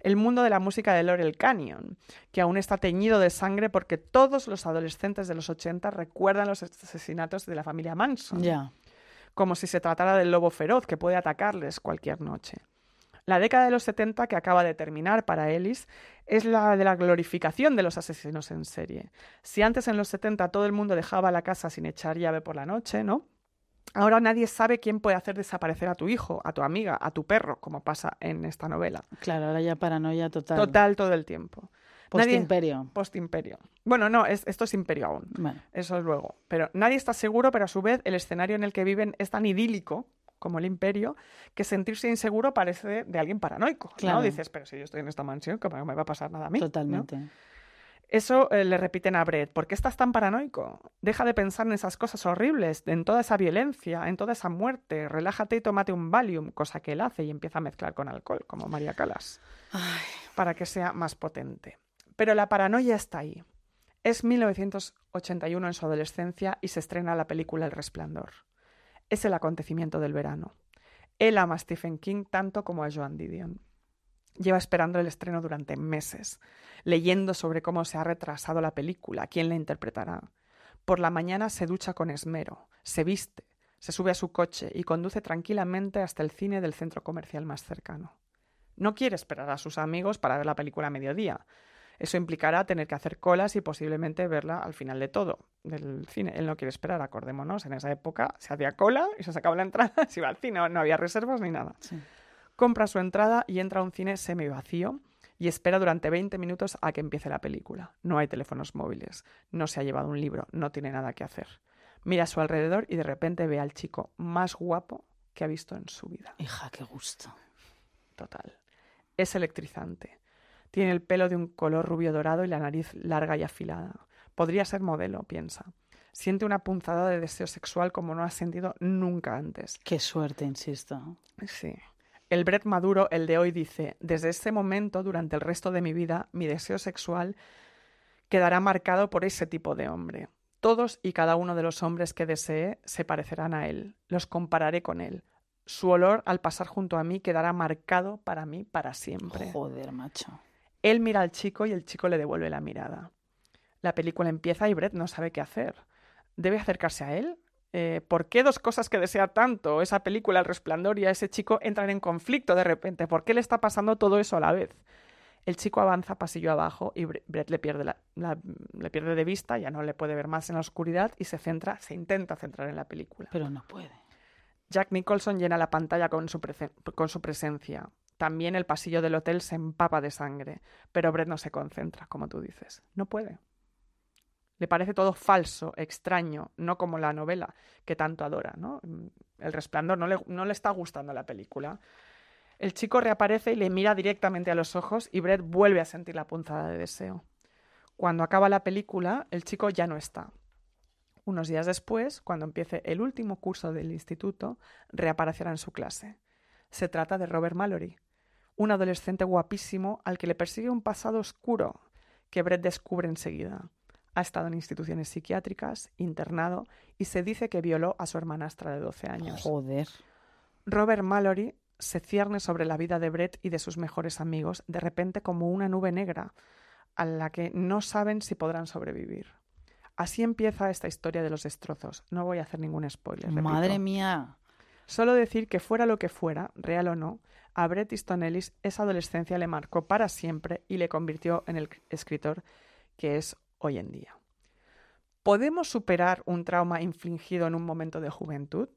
El mundo de la música de Laurel Canyon, que aún está teñido de sangre porque todos los adolescentes de los 80 recuerdan los asesinatos de la familia Manson Ya. como si se tratara del lobo feroz que puede atacarles cualquier noche. La década de los 70 que acaba de terminar para Ellis es la de la glorificación de los asesinos en serie. Si antes en los 70 todo el mundo dejaba la casa sin echar llave por la noche, ¿no? Ahora nadie sabe quién puede hacer desaparecer a tu hijo, a tu amiga, a tu perro, como pasa en esta novela. Claro, ahora ya paranoia total. Total todo el tiempo. Post-imperio. Post-imperio. Bueno, no, es- esto es imperio aún. Bueno, Eso es luego. Pero nadie está seguro, pero a su vez el escenario en el que viven es tan idílico como el imperio, que sentirse inseguro parece de alguien paranoico. Claro. ¿no? Dices, pero si yo estoy en esta mansión, ¿cómo me va a pasar nada a mí? ¿no? totalmente. Eso eh, le repiten a Brett. ¿Por qué estás tan paranoico? Deja de pensar en esas cosas horribles, en toda esa violencia, en toda esa muerte. Relájate y tómate un Valium, cosa que él hace y empieza a mezclar con alcohol, como María Calas, Ay, para que sea más potente. Pero la paranoia está ahí. Es 1981 en su adolescencia y se estrena la película El Resplandor. Es el acontecimiento del verano. Él ama a Stephen King tanto como a Joan Didion. Lleva esperando el estreno durante meses, leyendo sobre cómo se ha retrasado la película, quién la interpretará. Por la mañana se ducha con esmero, se viste, se sube a su coche y conduce tranquilamente hasta el cine del centro comercial más cercano. No quiere esperar a sus amigos para ver la película a mediodía. Eso implicará tener que hacer colas y posiblemente verla al final de todo, del cine. Él no quiere esperar, acordémonos. En esa época se hacía cola y se sacaba la entrada, se iba al cine, no había reservas ni nada. sí. Compra su entrada y entra a un cine semi vacío y espera durante 20 minutos a que empiece la película. No hay teléfonos móviles, no se ha llevado un libro, no tiene nada que hacer. Mira a su alrededor y de repente ve al chico más guapo que ha visto en su vida. Hija, qué gusto. Total. Es electrizante. Tiene el pelo de un color rubio dorado y la nariz larga y afilada. Podría ser modelo, piensa. Siente una punzada de deseo sexual como no ha sentido nunca antes. Qué suerte, insisto. Sí. El Brett Maduro, el de hoy, dice, desde este momento, durante el resto de mi vida, mi deseo sexual quedará marcado por ese tipo de hombre. Todos y cada uno de los hombres que desee se parecerán a él. Los compararé con él. Su olor al pasar junto a mí quedará marcado para mí para siempre. Joder, macho. Él mira al chico y el chico le devuelve la mirada. La película empieza y Brett no sabe qué hacer. ¿Debe acercarse a él? Eh, ¿Por qué dos cosas que desea tanto, esa película, El Resplandor y a ese chico, entran en conflicto de repente? ¿Por qué le está pasando todo eso a la vez? El chico avanza pasillo abajo y Bre- Brett le pierde, la- la- le pierde de vista, ya no le puede ver más en la oscuridad y se centra, se intenta centrar en la película. Pero no puede. Jack Nicholson llena la pantalla con su, prese- con su presencia. También el pasillo del hotel se empapa de sangre, pero Brett no se concentra, como tú dices. No puede. Le parece todo falso, extraño, no como la novela que tanto adora, ¿no? El resplandor no le, no le está gustando la película. El chico reaparece y le mira directamente a los ojos y Brett vuelve a sentir la punzada de deseo. Cuando acaba la película, el chico ya no está. Unos días después, cuando empiece el último curso del instituto, reaparecerá en su clase. Se trata de Robert Mallory, un adolescente guapísimo al que le persigue un pasado oscuro que Brett descubre enseguida. Ha estado en instituciones psiquiátricas, internado y se dice que violó a su hermanastra de 12 años. Joder. Robert Mallory se cierne sobre la vida de Brett y de sus mejores amigos, de repente como una nube negra, a la que no saben si podrán sobrevivir. Así empieza esta historia de los destrozos. No voy a hacer ningún spoiler. repito. Madre mía. Solo decir que fuera lo que fuera, real o no, a Bret Easton esa adolescencia le marcó para siempre y le convirtió en el escritor que es hoy en día. ¿Podemos superar un trauma infligido en un momento de juventud?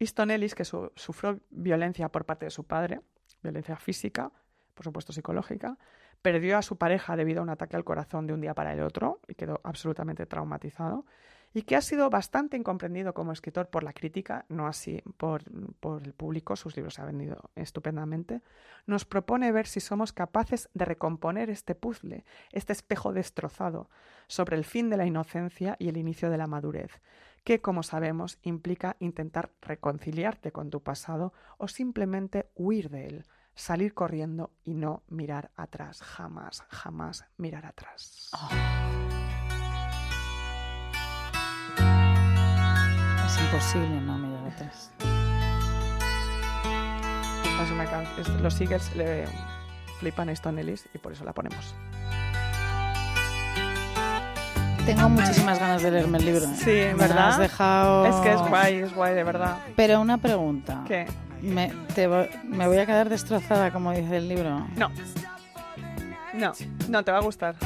Easton Ellis, que su- sufrió violencia por parte de su padre, violencia física, por supuesto psicológica, perdió a su pareja debido a un ataque al corazón de un día para el otro y quedó absolutamente traumatizado, y que ha sido bastante incomprendido como escritor por la crítica, no así por, el público, sus libros se han vendido estupendamente, nos propone ver si somos capaces de recomponer este puzzle, este espejo destrozado, sobre el fin de la inocencia y el inicio de la madurez, que, como sabemos, implica intentar reconciliarte con tu pasado o simplemente huir de él, salir corriendo y no mirar atrás, jamás, jamás mirar atrás. Es imposible no mirar atrás. Esta es una can- es- los Eagles le flipan a Stone Ellis y por eso la ponemos. Tengo muchísimas ganas de leerme el libro. ¿eh? Sí, Me ¿verdad? has dejado... Es que es guay, es guay, de verdad. Pero una pregunta. ¿Qué? Me, te vo- me voy a quedar destrozada, como dice el libro. No. No, no, te va a gustar.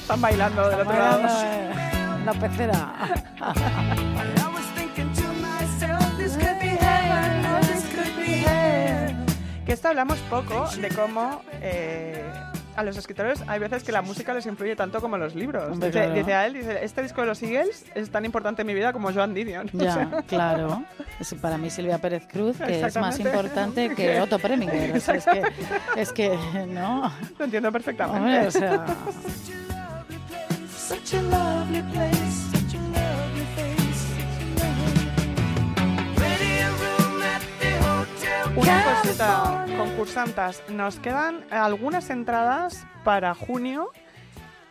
Están bailando del otro lado. La pecera. Que esto hablamos poco de cómo eh, a los escritores hay veces que la música les influye tanto como los libros. Dice, claro. dice a él, dice, este disco de los Eagles es tan importante en mi vida como Joan Didion. O Ya, sea, claro. Es para mí Silvia Pérez Cruz, que es más importante que Otto Preminger. O sea, es que, es que, no. lo entiendo perfectamente. Hombre, o sea, Such a lovely place, such a face. Una cosita, concursantas. Nos quedan algunas entradas para junio.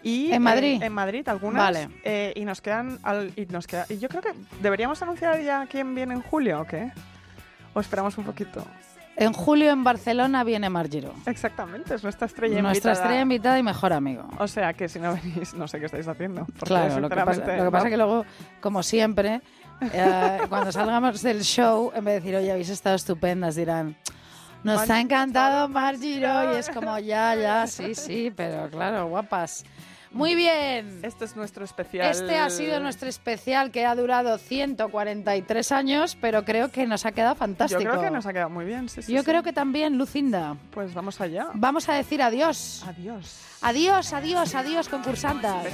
Y, ¿En Madrid? en Madrid, algunas. Vale. eh, y nos quedan. al- y nos queda, y yo creo que deberíamos anunciar ya quién viene en julio, ¿o qué? ¿O esperamos un poquito? En julio en Barcelona viene Margiro. Exactamente, es nuestra estrella Nuestra invitada. estrella invitada y mejor amigo. O sea que si no venís, no sé qué estáis haciendo. Claro, lo que pasa, lo que pasa no. que luego, como siempre, eh, cuando salgamos del show, en vez de decir, oye, habéis estado estupendas, dirán, nos ha encantado Margiro, y es como, ya, ya, sí, sí, pero claro, guapas. Muy bien. Este es nuestro especial. Este ha sido nuestro especial que ha durado 143 años, pero creo que nos ha quedado fantástico. Yo creo que nos ha quedado muy bien. Sí, sí, Yo sí. creo que también, Lucinda. Pues vamos allá. Vamos a decir adiós. Adiós. Adiós, adiós, adiós, concursantas.